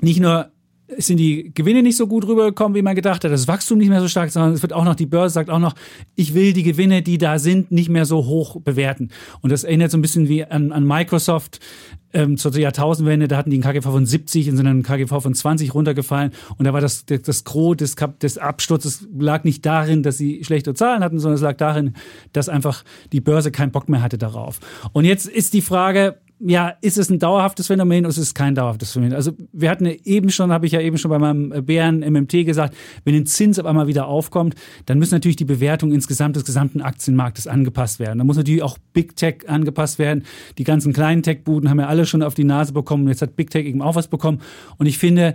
nicht nur sind die Gewinne nicht so gut rübergekommen, wie man gedacht hat. Das Wachstum nicht mehr so stark, sondern es wird auch noch, die Börse sagt auch noch, ich will die Gewinne, die da sind, nicht mehr so hoch bewerten. Und das erinnert so ein bisschen wie an, an Microsoft ähm, zur Jahrtausendwende. Da hatten die einen KGV von 70 und sind dann einen KGV von 20 runtergefallen. Und da war das, das, Gros des, des Absturzes lag nicht darin, dass sie schlechte Zahlen hatten, sondern es lag darin, dass einfach die Börse keinen Bock mehr hatte darauf. Und jetzt ist die Frage, ja, ist es ein dauerhaftes Phänomen oder ist es kein dauerhaftes Phänomen? Also wir hatten eben schon, habe ich ja eben schon bei meinem Bären MMT gesagt, wenn ein Zins auf einmal wieder aufkommt, dann müssen natürlich die Bewertungen insgesamt des gesamten Aktienmarktes angepasst werden. Da muss natürlich auch Big Tech angepasst werden. Die ganzen kleinen Tech-Buden haben ja alle schon auf die Nase bekommen. Jetzt hat Big Tech eben auch was bekommen. Und ich finde,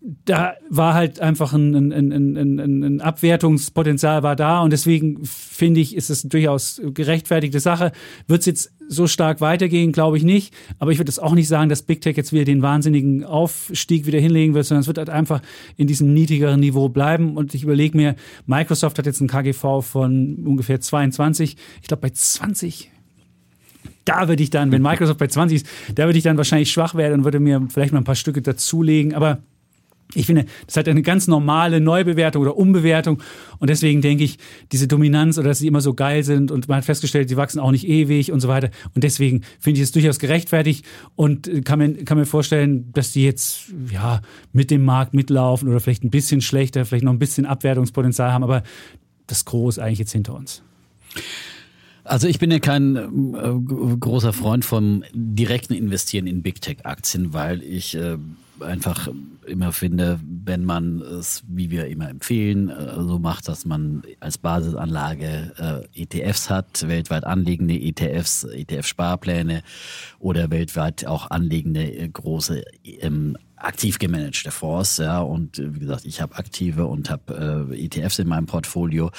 da war halt einfach ein, ein, ein, ein, Abwertungspotenzial war da und deswegen finde ich, ist es durchaus gerechtfertigte Sache. Wird es jetzt so stark weitergehen, glaube ich nicht. Aber ich würde es auch nicht sagen, dass Big Tech jetzt wieder den wahnsinnigen Aufstieg wieder hinlegen wird, sondern es wird halt einfach in diesem niedrigeren Niveau bleiben. Und ich überlege mir, Microsoft hat jetzt ein KGV von ungefähr 22, ich glaube bei 20 da würde ich dann, wenn Microsoft bei 20 ist, da würde ich dann wahrscheinlich schwach werden und würde mir vielleicht mal ein paar Stücke dazulegen. Aber ich finde, das hat eine ganz normale Neubewertung oder Umbewertung. Und deswegen denke ich, diese Dominanz oder dass sie immer so geil sind und man hat festgestellt, sie wachsen auch nicht ewig und so weiter. Und deswegen finde ich es durchaus gerechtfertigt und kann mir, kann mir vorstellen, dass die jetzt ja mit dem Markt mitlaufen oder vielleicht ein bisschen schlechter, vielleicht noch ein bisschen Abwertungspotenzial haben. Aber das Gros ist eigentlich jetzt hinter uns. Also ich bin ja kein äh, großer Freund vom direkten Investieren in Big Tech Aktien, weil ich äh, einfach immer finde, wenn man es, wie wir immer empfehlen, äh, so macht, dass man als Basisanlage äh, ETFs hat, weltweit anlegende ETFs, ETF-Sparpläne oder weltweit auch anlegende äh, große ähm, aktiv gemanagte Fonds, ja, und äh, wie gesagt, ich habe aktive und habe äh, ETFs in meinem Portfolio,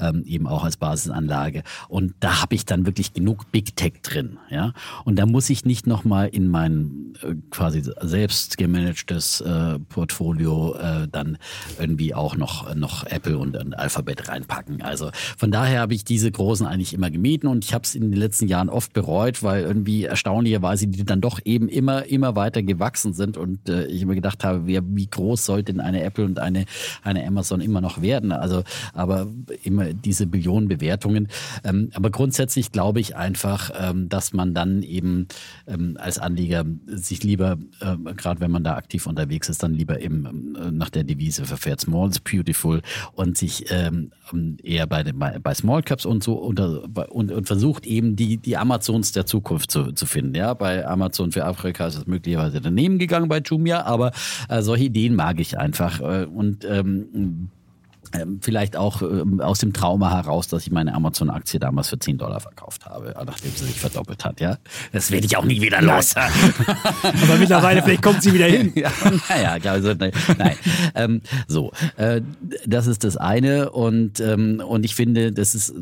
ähm, eben auch als Basisanlage. Und da habe ich dann wirklich genug Big Tech drin, ja. Und da muss ich nicht nochmal in mein äh, quasi selbst gemanagtes äh, Portfolio äh, dann irgendwie auch noch, noch Apple und, und Alphabet reinpacken. Also von daher habe ich diese großen eigentlich immer gemieden und ich habe es in den letzten Jahren oft bereut, weil irgendwie erstaunlicherweise die dann doch eben immer, immer weiter gewachsen sind und äh, ich immer gedacht habe, wie, wie groß sollte denn eine Apple und eine, eine Amazon immer noch werden? Also, aber immer diese Billionen Bewertungen. Ähm, aber grundsätzlich glaube ich einfach, ähm, dass man dann eben ähm, als Anleger sich lieber, äh, gerade wenn man da aktiv unterwegs ist, dann lieber eben äh, nach der Devise verfährt Small is Beautiful und sich ähm, eher bei, den, bei Small Caps und so unter, und, und versucht eben die, die Amazons der Zukunft zu, zu finden. Ja, bei Amazon für Afrika ist es möglicherweise daneben gegangen bei Jumia, aber äh, solche Ideen mag ich einfach. Äh, und ähm, ähm, vielleicht auch ähm, aus dem Trauma heraus, dass ich meine Amazon-Aktie damals für 10 Dollar verkauft habe, nachdem sie sich verdoppelt hat. Ja, das werde ich auch nie wieder los. Aber mittlerweile vielleicht kommt sie wieder hin. ja, naja, also, nein. nein. Ähm, so, äh, das ist das eine und ähm, und ich finde, das ist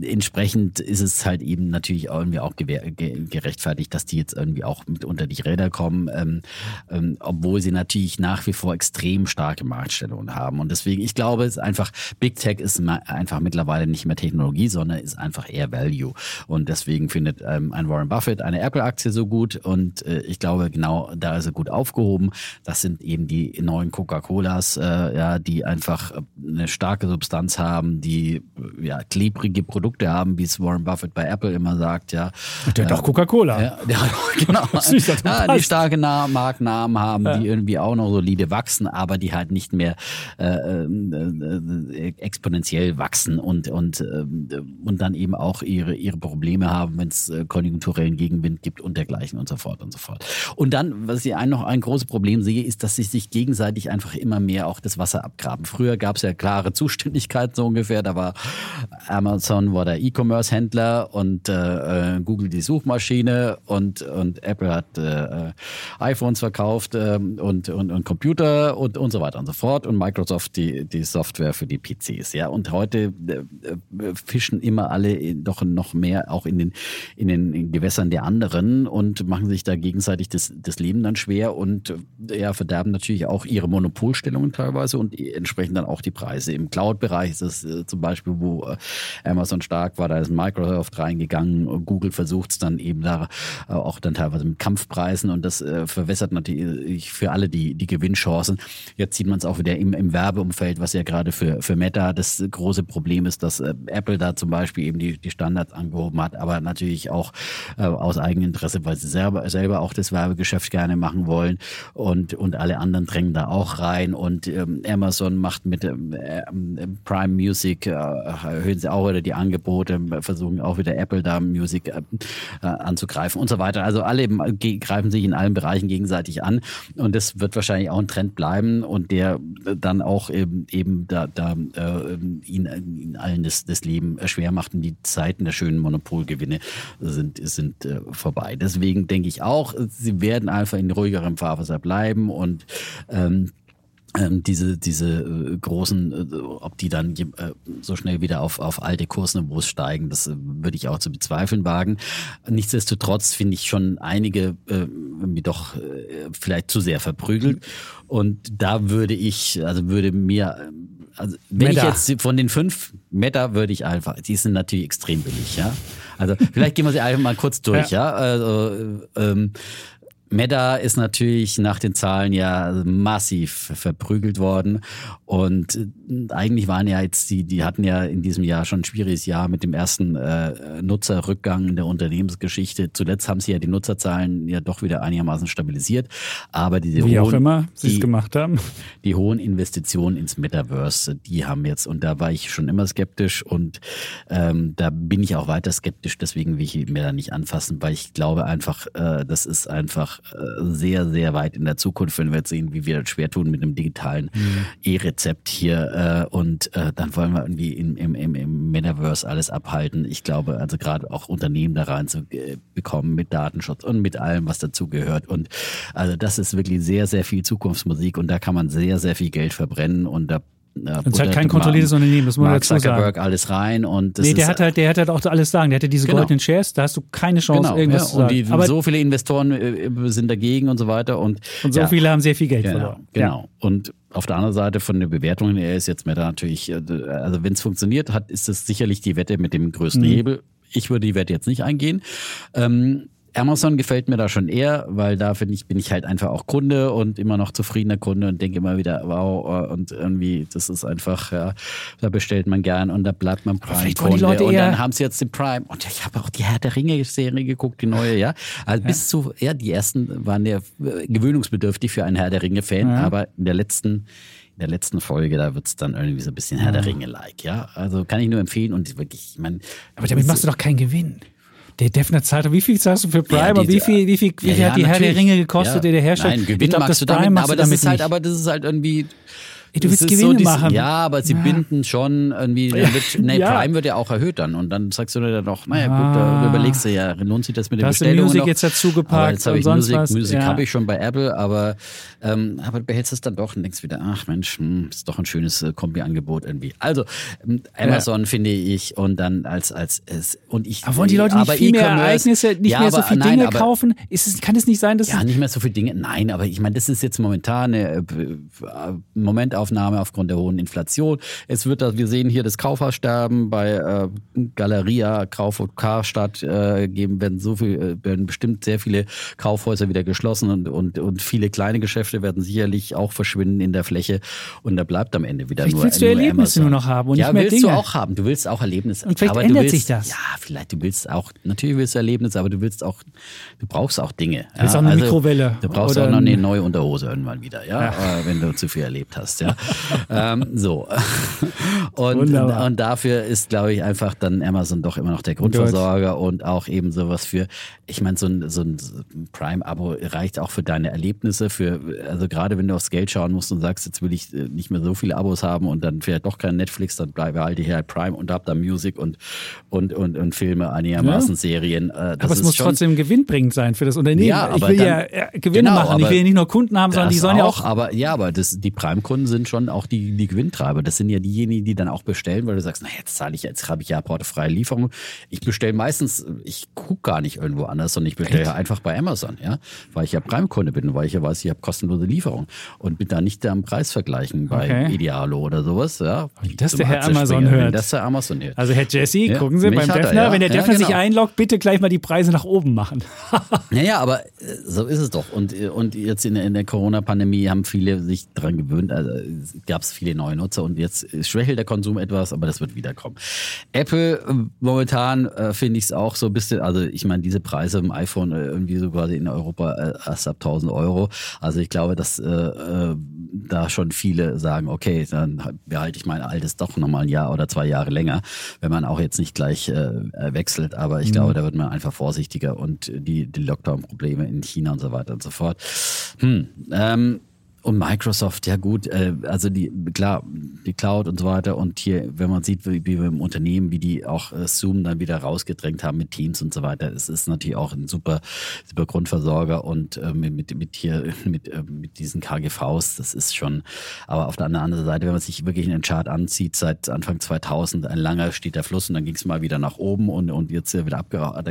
entsprechend ist es halt eben natürlich irgendwie auch gerechtfertigt, dass die jetzt irgendwie auch mit unter die Räder kommen, ähm, ähm, obwohl sie natürlich nach wie vor extrem starke Marktstellungen haben. Und deswegen, ich glaube, es ist einfach, Big Tech ist einfach mittlerweile nicht mehr Technologie, sondern ist einfach eher Value. Und deswegen findet ähm, ein Warren Buffett eine Apple-Aktie so gut. Und äh, ich glaube, genau da ist er gut aufgehoben. Das sind eben die neuen Coca-Colas, äh, ja, die einfach eine starke Substanz haben, die ja klebrige Produkte Produkte haben, wie es Warren Buffett bei Apple immer sagt, ja. Der hat doch Coca-Cola. Ja, ja, genau. ja, die starke Markennamen haben, ja. die irgendwie auch noch solide wachsen, aber die halt nicht mehr äh, äh, exponentiell wachsen und und äh, und dann eben auch ihre ihre Probleme haben, wenn es äh, konjunkturellen Gegenwind gibt und dergleichen und so fort und so fort. Und dann, was ich ein, noch ein großes Problem sehe, ist, dass sie sich gegenseitig einfach immer mehr auch das Wasser abgraben. Früher gab es ja klare Zuständigkeiten so ungefähr, da war Amazon war der E-Commerce-Händler und äh, äh, Google die Suchmaschine und, und Apple hat äh, iPhones verkauft äh, und, und, und Computer und, und so weiter und so fort und Microsoft die, die Software für die PCs. Ja, und heute äh, äh, fischen immer alle doch noch mehr auch in den, in den Gewässern der anderen und machen sich da gegenseitig das, das Leben dann schwer und ja, verderben natürlich auch ihre Monopolstellungen teilweise und entsprechend dann auch die Preise. Im Cloud-Bereich ist es äh, zum Beispiel, wo äh, Amazon stark war, da ist Microsoft reingegangen, Google versucht es dann eben da äh, auch dann teilweise mit Kampfpreisen und das äh, verwässert natürlich für alle die, die Gewinnchancen. Jetzt sieht man es auch wieder im, im Werbeumfeld, was ja gerade für, für Meta das große Problem ist, dass äh, Apple da zum Beispiel eben die, die Standards angehoben hat, aber natürlich auch äh, aus Eigeninteresse, weil sie selber, selber auch das Werbegeschäft gerne machen wollen und, und alle anderen drängen da auch rein und ähm, Amazon macht mit ähm, äh, Prime Music, äh, erhöhen sie auch wieder die Angebote Angebote, versuchen auch wieder Apple da Music äh, äh, anzugreifen und so weiter. Also alle greifen sich in allen Bereichen gegenseitig an und das wird wahrscheinlich auch ein Trend bleiben und der dann auch eben, eben da, da äh, ihn, ihn allen das, das Leben schwer macht und die Zeiten der schönen Monopolgewinne sind, sind äh, vorbei. Deswegen denke ich auch, sie werden einfach in ruhigerem Fahrwasser bleiben und ähm, ähm, diese diese äh, großen, äh, ob die dann äh, so schnell wieder auf auf alte Kursniveaus steigen, das würde ich auch zu bezweifeln wagen. Nichtsdestotrotz finde ich schon einige äh, irgendwie doch äh, vielleicht zu sehr verprügelt und da würde ich also würde mir also wenn Meta. ich jetzt von den fünf Meta würde ich einfach, die sind natürlich extrem billig, ja. Also vielleicht gehen wir sie einfach mal kurz durch, ja. Also ähm, Meta ist natürlich nach den Zahlen ja massiv verprügelt worden und äh, eigentlich waren ja jetzt die, die hatten ja in diesem Jahr schon ein schwieriges Jahr mit dem ersten äh, Nutzerrückgang in der Unternehmensgeschichte. Zuletzt haben sie ja die Nutzerzahlen ja doch wieder einigermaßen stabilisiert, aber diese Wie auch hohen, immer sie es die, gemacht haben. die hohen Investitionen ins Metaverse, die haben jetzt, und da war ich schon immer skeptisch und ähm, da bin ich auch weiter skeptisch, deswegen will ich mir da nicht anfassen, weil ich glaube einfach, äh, das ist einfach sehr, sehr weit in der Zukunft, wenn wir jetzt sehen, wie wir das schwer tun mit einem digitalen E-Rezept hier äh, und äh, dann wollen wir irgendwie im, im, im, im Metaverse alles abhalten. Ich glaube, also gerade auch Unternehmen da rein zu äh, bekommen mit Datenschutz und mit allem, was dazu gehört. Und also das ist wirklich sehr, sehr viel Zukunftsmusik und da kann man sehr, sehr viel Geld verbrennen und da ja, Und es halt buttert kein kontrolliertes Unternehmen, das muss man dazu sagen. Zuckerberg alles rein und das Nee, der ist, hat halt, der hat halt auch alles sagen. Der hatte diese Genau. goldenen Shares, da hast du keine Chance, genau, irgendwas ja, zu und sagen. die, Aber so viele Investoren äh, sind dagegen und so weiter und, und so ja, viele haben sehr viel Geld Genau, verloren. genau. Und auf der anderen Seite von den Bewertungen her ist jetzt Meta natürlich, äh, also wenn es funktioniert hat, ist es sicherlich die Wette mit dem größten Mhm. Hebel. Ich würde die Wette jetzt nicht eingehen. Ähm, Amazon gefällt mir da schon eher, weil da finde ich, bin ich halt einfach auch Kunde und immer noch zufriedener Kunde und denke immer wieder, wow, äh, und irgendwie, das ist einfach, ja, da bestellt man gern und da bleibt man Prime-Kunde. Und dann haben sie jetzt den Prime. Und ich habe auch die Herr der Ringe-Serie geguckt, die neue, ja. Also bis zu, ja, die ersten waren ja äh, gewöhnungsbedürftig für einen Herr der Ringe-Fan, aber in der letzten in der letzten Folge, da wird's dann irgendwie so ein bisschen Herr der Ringe-like, ja. Also kann ich nur empfehlen und wirklich, ich meine. Aber damit machst du doch keinen Gewinn. Der Defner zahlt, wie viel zahlst du für Prime? Ja, und wie viel, wie viel, wie viel ja, hat die Herr der. Ringe gekostet, Ja. der Hersteller? Nein, Gewinn ich glaub, magst das du damit, aber das damit ist halt, nicht. aber das ist halt irgendwie. Ey, du willst ist Gewinne dies- machen. Ja, aber sie Ja. binden schon irgendwie, wird, nee, Ja. Prime wird ja auch erhöht dann und dann sagst du dir dann doch, naja gut, Ah. da überlegst du ja, lohnt sich das mit Da den hast du Bestellungen Music noch? jetzt dazu gepackt jetzt habe ich Musik, was. Musik Ja. habe ich schon bei Apple, aber, ähm, aber du behältst es dann doch und denkst wieder, ach Mensch, hm, ist doch ein schönes äh, Kombi-Angebot irgendwie. Also ähm, Amazon finde ich und dann als als es und ich Aber wollen die Leute nicht viel mehr Ereignisse, nicht mehr so aber- viele nein, Dinge aber- kaufen? Ist es, kann es nicht sein, dass ja, es, nicht mehr so viele Dinge. Nein, aber ich meine, das ist jetzt momentan eine äh, Momentaufnahme aufgrund der hohen Inflation. Es wird, da- wir sehen hier das Kaufhaussterben bei äh, Galeria, Kauf und Karstadt äh, geben, werden so viel, äh, werden bestimmt sehr viele Kaufhäuser wieder geschlossen und, und, und viele kleine Geschäfte werden sicherlich auch verschwinden in der Fläche und da bleibt am Ende wieder Vielleicht nur willst du nur Erlebnisse Amazon. nur noch haben und ja, nicht mehr willst Dinge. du auch haben. Du willst auch Erlebnisse. Und vielleicht aber ändert du willst, sich das. Ja, vielleicht du willst auch, natürlich willst du Erlebnisse, aber du willst auch, du brauchst auch Dinge. willst ja, auch eine Mikrowelle Du brauchst auch noch eine ein- neue Unterhose irgendwann wieder, ja, Äh, wenn du zu viel erlebt hast, ja. ähm, so. Und, Wunderbar. und dafür ist, glaube ich, einfach dann Amazon doch immer noch der Grundversorger und auch eben sowas für, ich meine, so ein, so ein Prime-Abo reicht auch für deine Erlebnisse, für, also gerade wenn du aufs Geld schauen musst und sagst, jetzt will ich äh, nicht mehr so viele Abos haben und dann vielleicht doch kein Netflix, dann bleibe halt hier halt Prime und hab da Music und, und, und, und Filme einigermaßen, Serien. Äh, das aber es muss schon, trotzdem gewinnbringend sein für das Unternehmen. Ja, ich aber will dann- ja äh, Gewinne Genau, machen. Ich will ja nicht nur Kunden haben, sondern die sollen ja auch. Aber ja, aber das, die Prime-Kunden sind schon auch die, die Gewinntreiber. Das sind ja diejenigen, die dann auch bestellen, weil du sagst, na jetzt zahle ich, jetzt habe ich ja portofreie Lieferung. Ich bestelle meistens, ich gucke gar nicht irgendwo anders, sondern ich bestelle einfach bei Amazon, ja, weil ich ja Prime-Kunde bin, weil ich ja weiß, ich habe kostenlose Lieferung und bin da nicht am Preis vergleichen bei Okay. Idealo oder sowas, ja. das Zum der Herr Amazon wenn hört. Das der Amazon hört. Also Herr Jesse, Ja, gucken Sie beim er, Defner, ja. wenn der Ja, Defner sich genau. einloggt, bitte gleich mal die Preise nach oben machen. Naja, aber äh, so ist es doch. Und, äh, und jetzt in, der- in der Corona-Pandemie haben viele sich daran gewöhnt. Also gab es viele neue Nutzer und jetzt schwächelt der Konsum etwas, aber das wird wiederkommen. Apple äh, momentan äh, finde ich es auch so ein bisschen, also ich meine, diese Preise im iPhone äh, irgendwie so quasi in Europa äh, erst ab 1000 Euro. Also ich glaube, dass äh, äh, da schon viele sagen, okay, dann behalte ich mein altes doch nochmal ein Jahr oder zwei Jahre länger, wenn man auch jetzt nicht gleich äh, wechselt. Aber ich glaube, da wird man einfach vorsichtiger und die, die Lockdown-Probleme in China und so weiter und so fort. Hm, ähm, und Microsoft, ja gut, äh, also die, klar, die Cloud und so weiter. Und hier, wenn man sieht, wie, wie wir im Unternehmen, wie die auch äh, Zoom dann wieder rausgedrängt haben mit Teams und so weiter, es ist natürlich auch ein super, super Grundversorger und äh, mit, mit, hier, mit, äh, mit diesen KGVs, das ist schon, aber auf der anderen Seite, wenn man sich wirklich einen Chart anzieht, seit Anfang 2000, ein langer steht der Fluss und dann ging es mal wieder nach oben und, und jetzt wieder abgeraucht.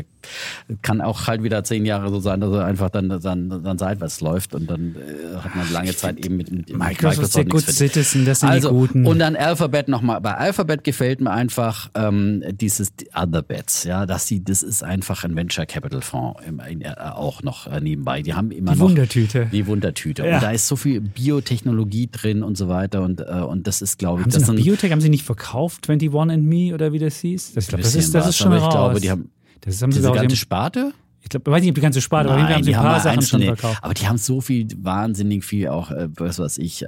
Kann auch halt wieder zehn Jahre so sein, dass er einfach dann, dann, dann seitwärts läuft und dann äh, hat man lange Zeit Zeit eben mit, mit Microsoft, gut verdient. Citizen, das sind also, die Guten. Und dann Alphabet nochmal. Bei Alphabet gefällt mir einfach ähm, dieses Other Bets, ja, dass sie, das ist einfach ein Venture Capital Fonds im, in, äh, auch noch äh, nebenbei. Die haben immer Die noch Wundertüte. Die Wundertüte. Ja. Und da ist so viel Biotechnologie drin und so weiter und, äh, und das ist, glaube ich, Haben sie das noch sind Biotech? Haben sie nicht verkauft, 21 and Me oder wie das hieß? Das, ich glaube, das ist, das was, ist schon aber raus. ich glaube, die haben das haben sie diese ganze sie haben, Sparte. Ich glaube, weiß nicht, ob die ganze Sparte, aber jeden Fall haben sie ein die paar Sachen schon verkauft. Aber die haben so viel, wahnsinnig viel auch, äh, was weiß ich, äh,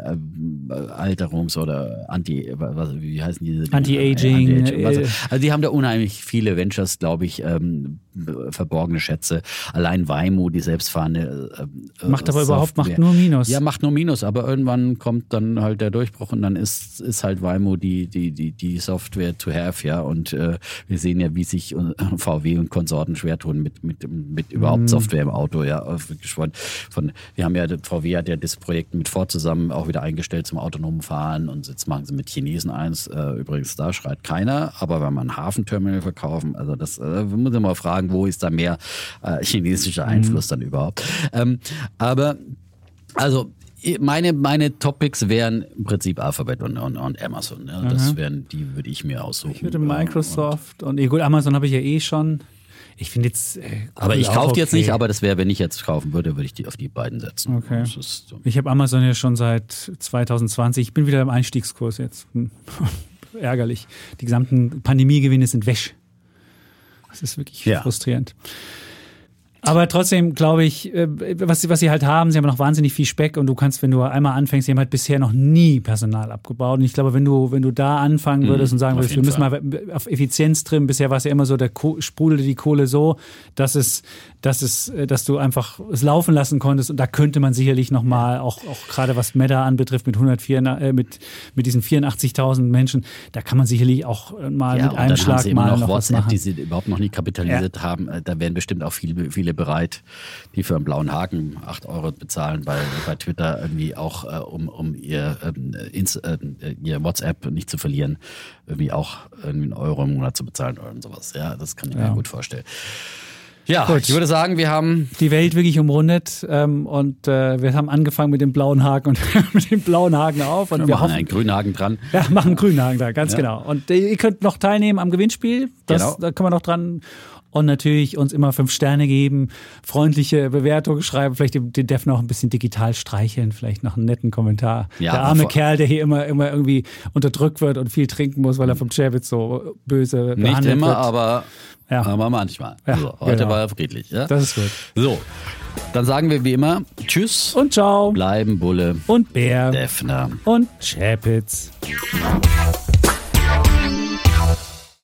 Alterungs- oder Anti, was, wie heißen diese? Anti-Aging, Äh, was- äh, Also die haben da unheimlich viele Ventures, glaube ich, ähm, verborgene Schätze. Allein Waymo, die selbstfahrende äh, Macht aber überhaupt, macht nur Minus. Ja, macht nur Minus, aber irgendwann kommt dann halt der Durchbruch und dann ist, ist halt Waymo die, die, die, die Software to have, ja. Und wir sehen ja, wie sich VW und Konsorten schwer tun mit, mit, mit überhaupt Mhm. Software im Auto, ja. Von, von, wir haben ja, VW hat ja das Projekt mit Ford zusammen auch wieder eingestellt zum autonomen Fahren und jetzt machen sie mit Chinesen eins. Äh, übrigens, da schreit keiner, aber wenn man ein Hafenterminal verkaufen, also das äh, muss man mal fragen, wo ist da mehr äh, chinesischer Einfluss dann überhaupt? Ähm, aber also meine, meine Topics wären im Prinzip Alphabet und, und, und Amazon. Ja. Das wären, die würde ich mir aussuchen. Ich würde Microsoft und, nee, gut, Amazon habe ich ja eh schon. Ich finde jetzt. Äh, aber ich kaufe die jetzt okay. nicht, aber das wäre, wenn ich jetzt kaufen würde, würde ich die auf die beiden setzen. Okay. Das ist so. Ich habe Amazon ja schon seit 2020. Ich bin wieder im Einstiegskurs jetzt. Ärgerlich. Die gesamten Pandemiegewinne sind wäsch. Das ist wirklich Ja. frustrierend. Aber trotzdem glaube ich, äh, was, sie- was sie halt haben, sie haben noch wahnsinnig viel Speck und du kannst, wenn du einmal anfängst, sie haben halt bisher noch nie Personal abgebaut. Und ich glaube, wenn du, wenn du da anfangen würdest und sagen Mhm, würdest, wir müssen mal auf Effizienz trimmen, bisher war es ja immer so, da ko- sprudelte die Kohle so, dass es, dass es, äh, dass du einfach es laufen lassen konntest und da könnte man sicherlich nochmal, auch, auch gerade was Meta anbetrifft, mit 104, äh, mit, mit diesen 84.000 Menschen, da kann man sicherlich auch äh, mal Ja, mit einem dann haben Schlag sie mal noch noch was WhatsApp, machen. die sie überhaupt noch nie kapitalisiert haben. Äh, Da wären bestimmt auch viele, viele bereit, die für einen blauen Haken 8 Euro bezahlen bei, bei Twitter irgendwie auch, äh, um, um ihr, ähm, ins, äh, ihr WhatsApp nicht zu verlieren, irgendwie auch irgendwie einen Euro im Monat zu bezahlen oder sowas. Ja, das kann ich Ja. mir gut vorstellen. Ja, Gut. ich würde sagen, wir haben die Welt wirklich umrundet ähm, und äh, wir haben angefangen mit dem blauen Haken und mit dem blauen Haken auf und wir wir machen hoffen, einen grünen Haken dran. ja, machen einen grünen Haken da, ganz Ja. genau. Und äh, ihr könnt noch teilnehmen am Gewinnspiel, das, Genau. da können wir noch dran und natürlich uns immer fünf Sterne geben, freundliche Bewertungen schreiben, vielleicht den, Dev noch ein bisschen digital streicheln, vielleicht noch einen netten Kommentar. Ja, der arme Kerl, der hier immer, immer irgendwie unterdrückt wird und viel trinken muss, weil er vom Chevitz so böse Nicht behandelt immer, wird. aber, Ja. aber manchmal. Ja, so, heute genau. war er friedlich. Ja? Das ist gut. So, dann sagen wir wie immer Tschüss, Und ciao. bleiben Bulle, Und Bär. Defner. Und Chapitz.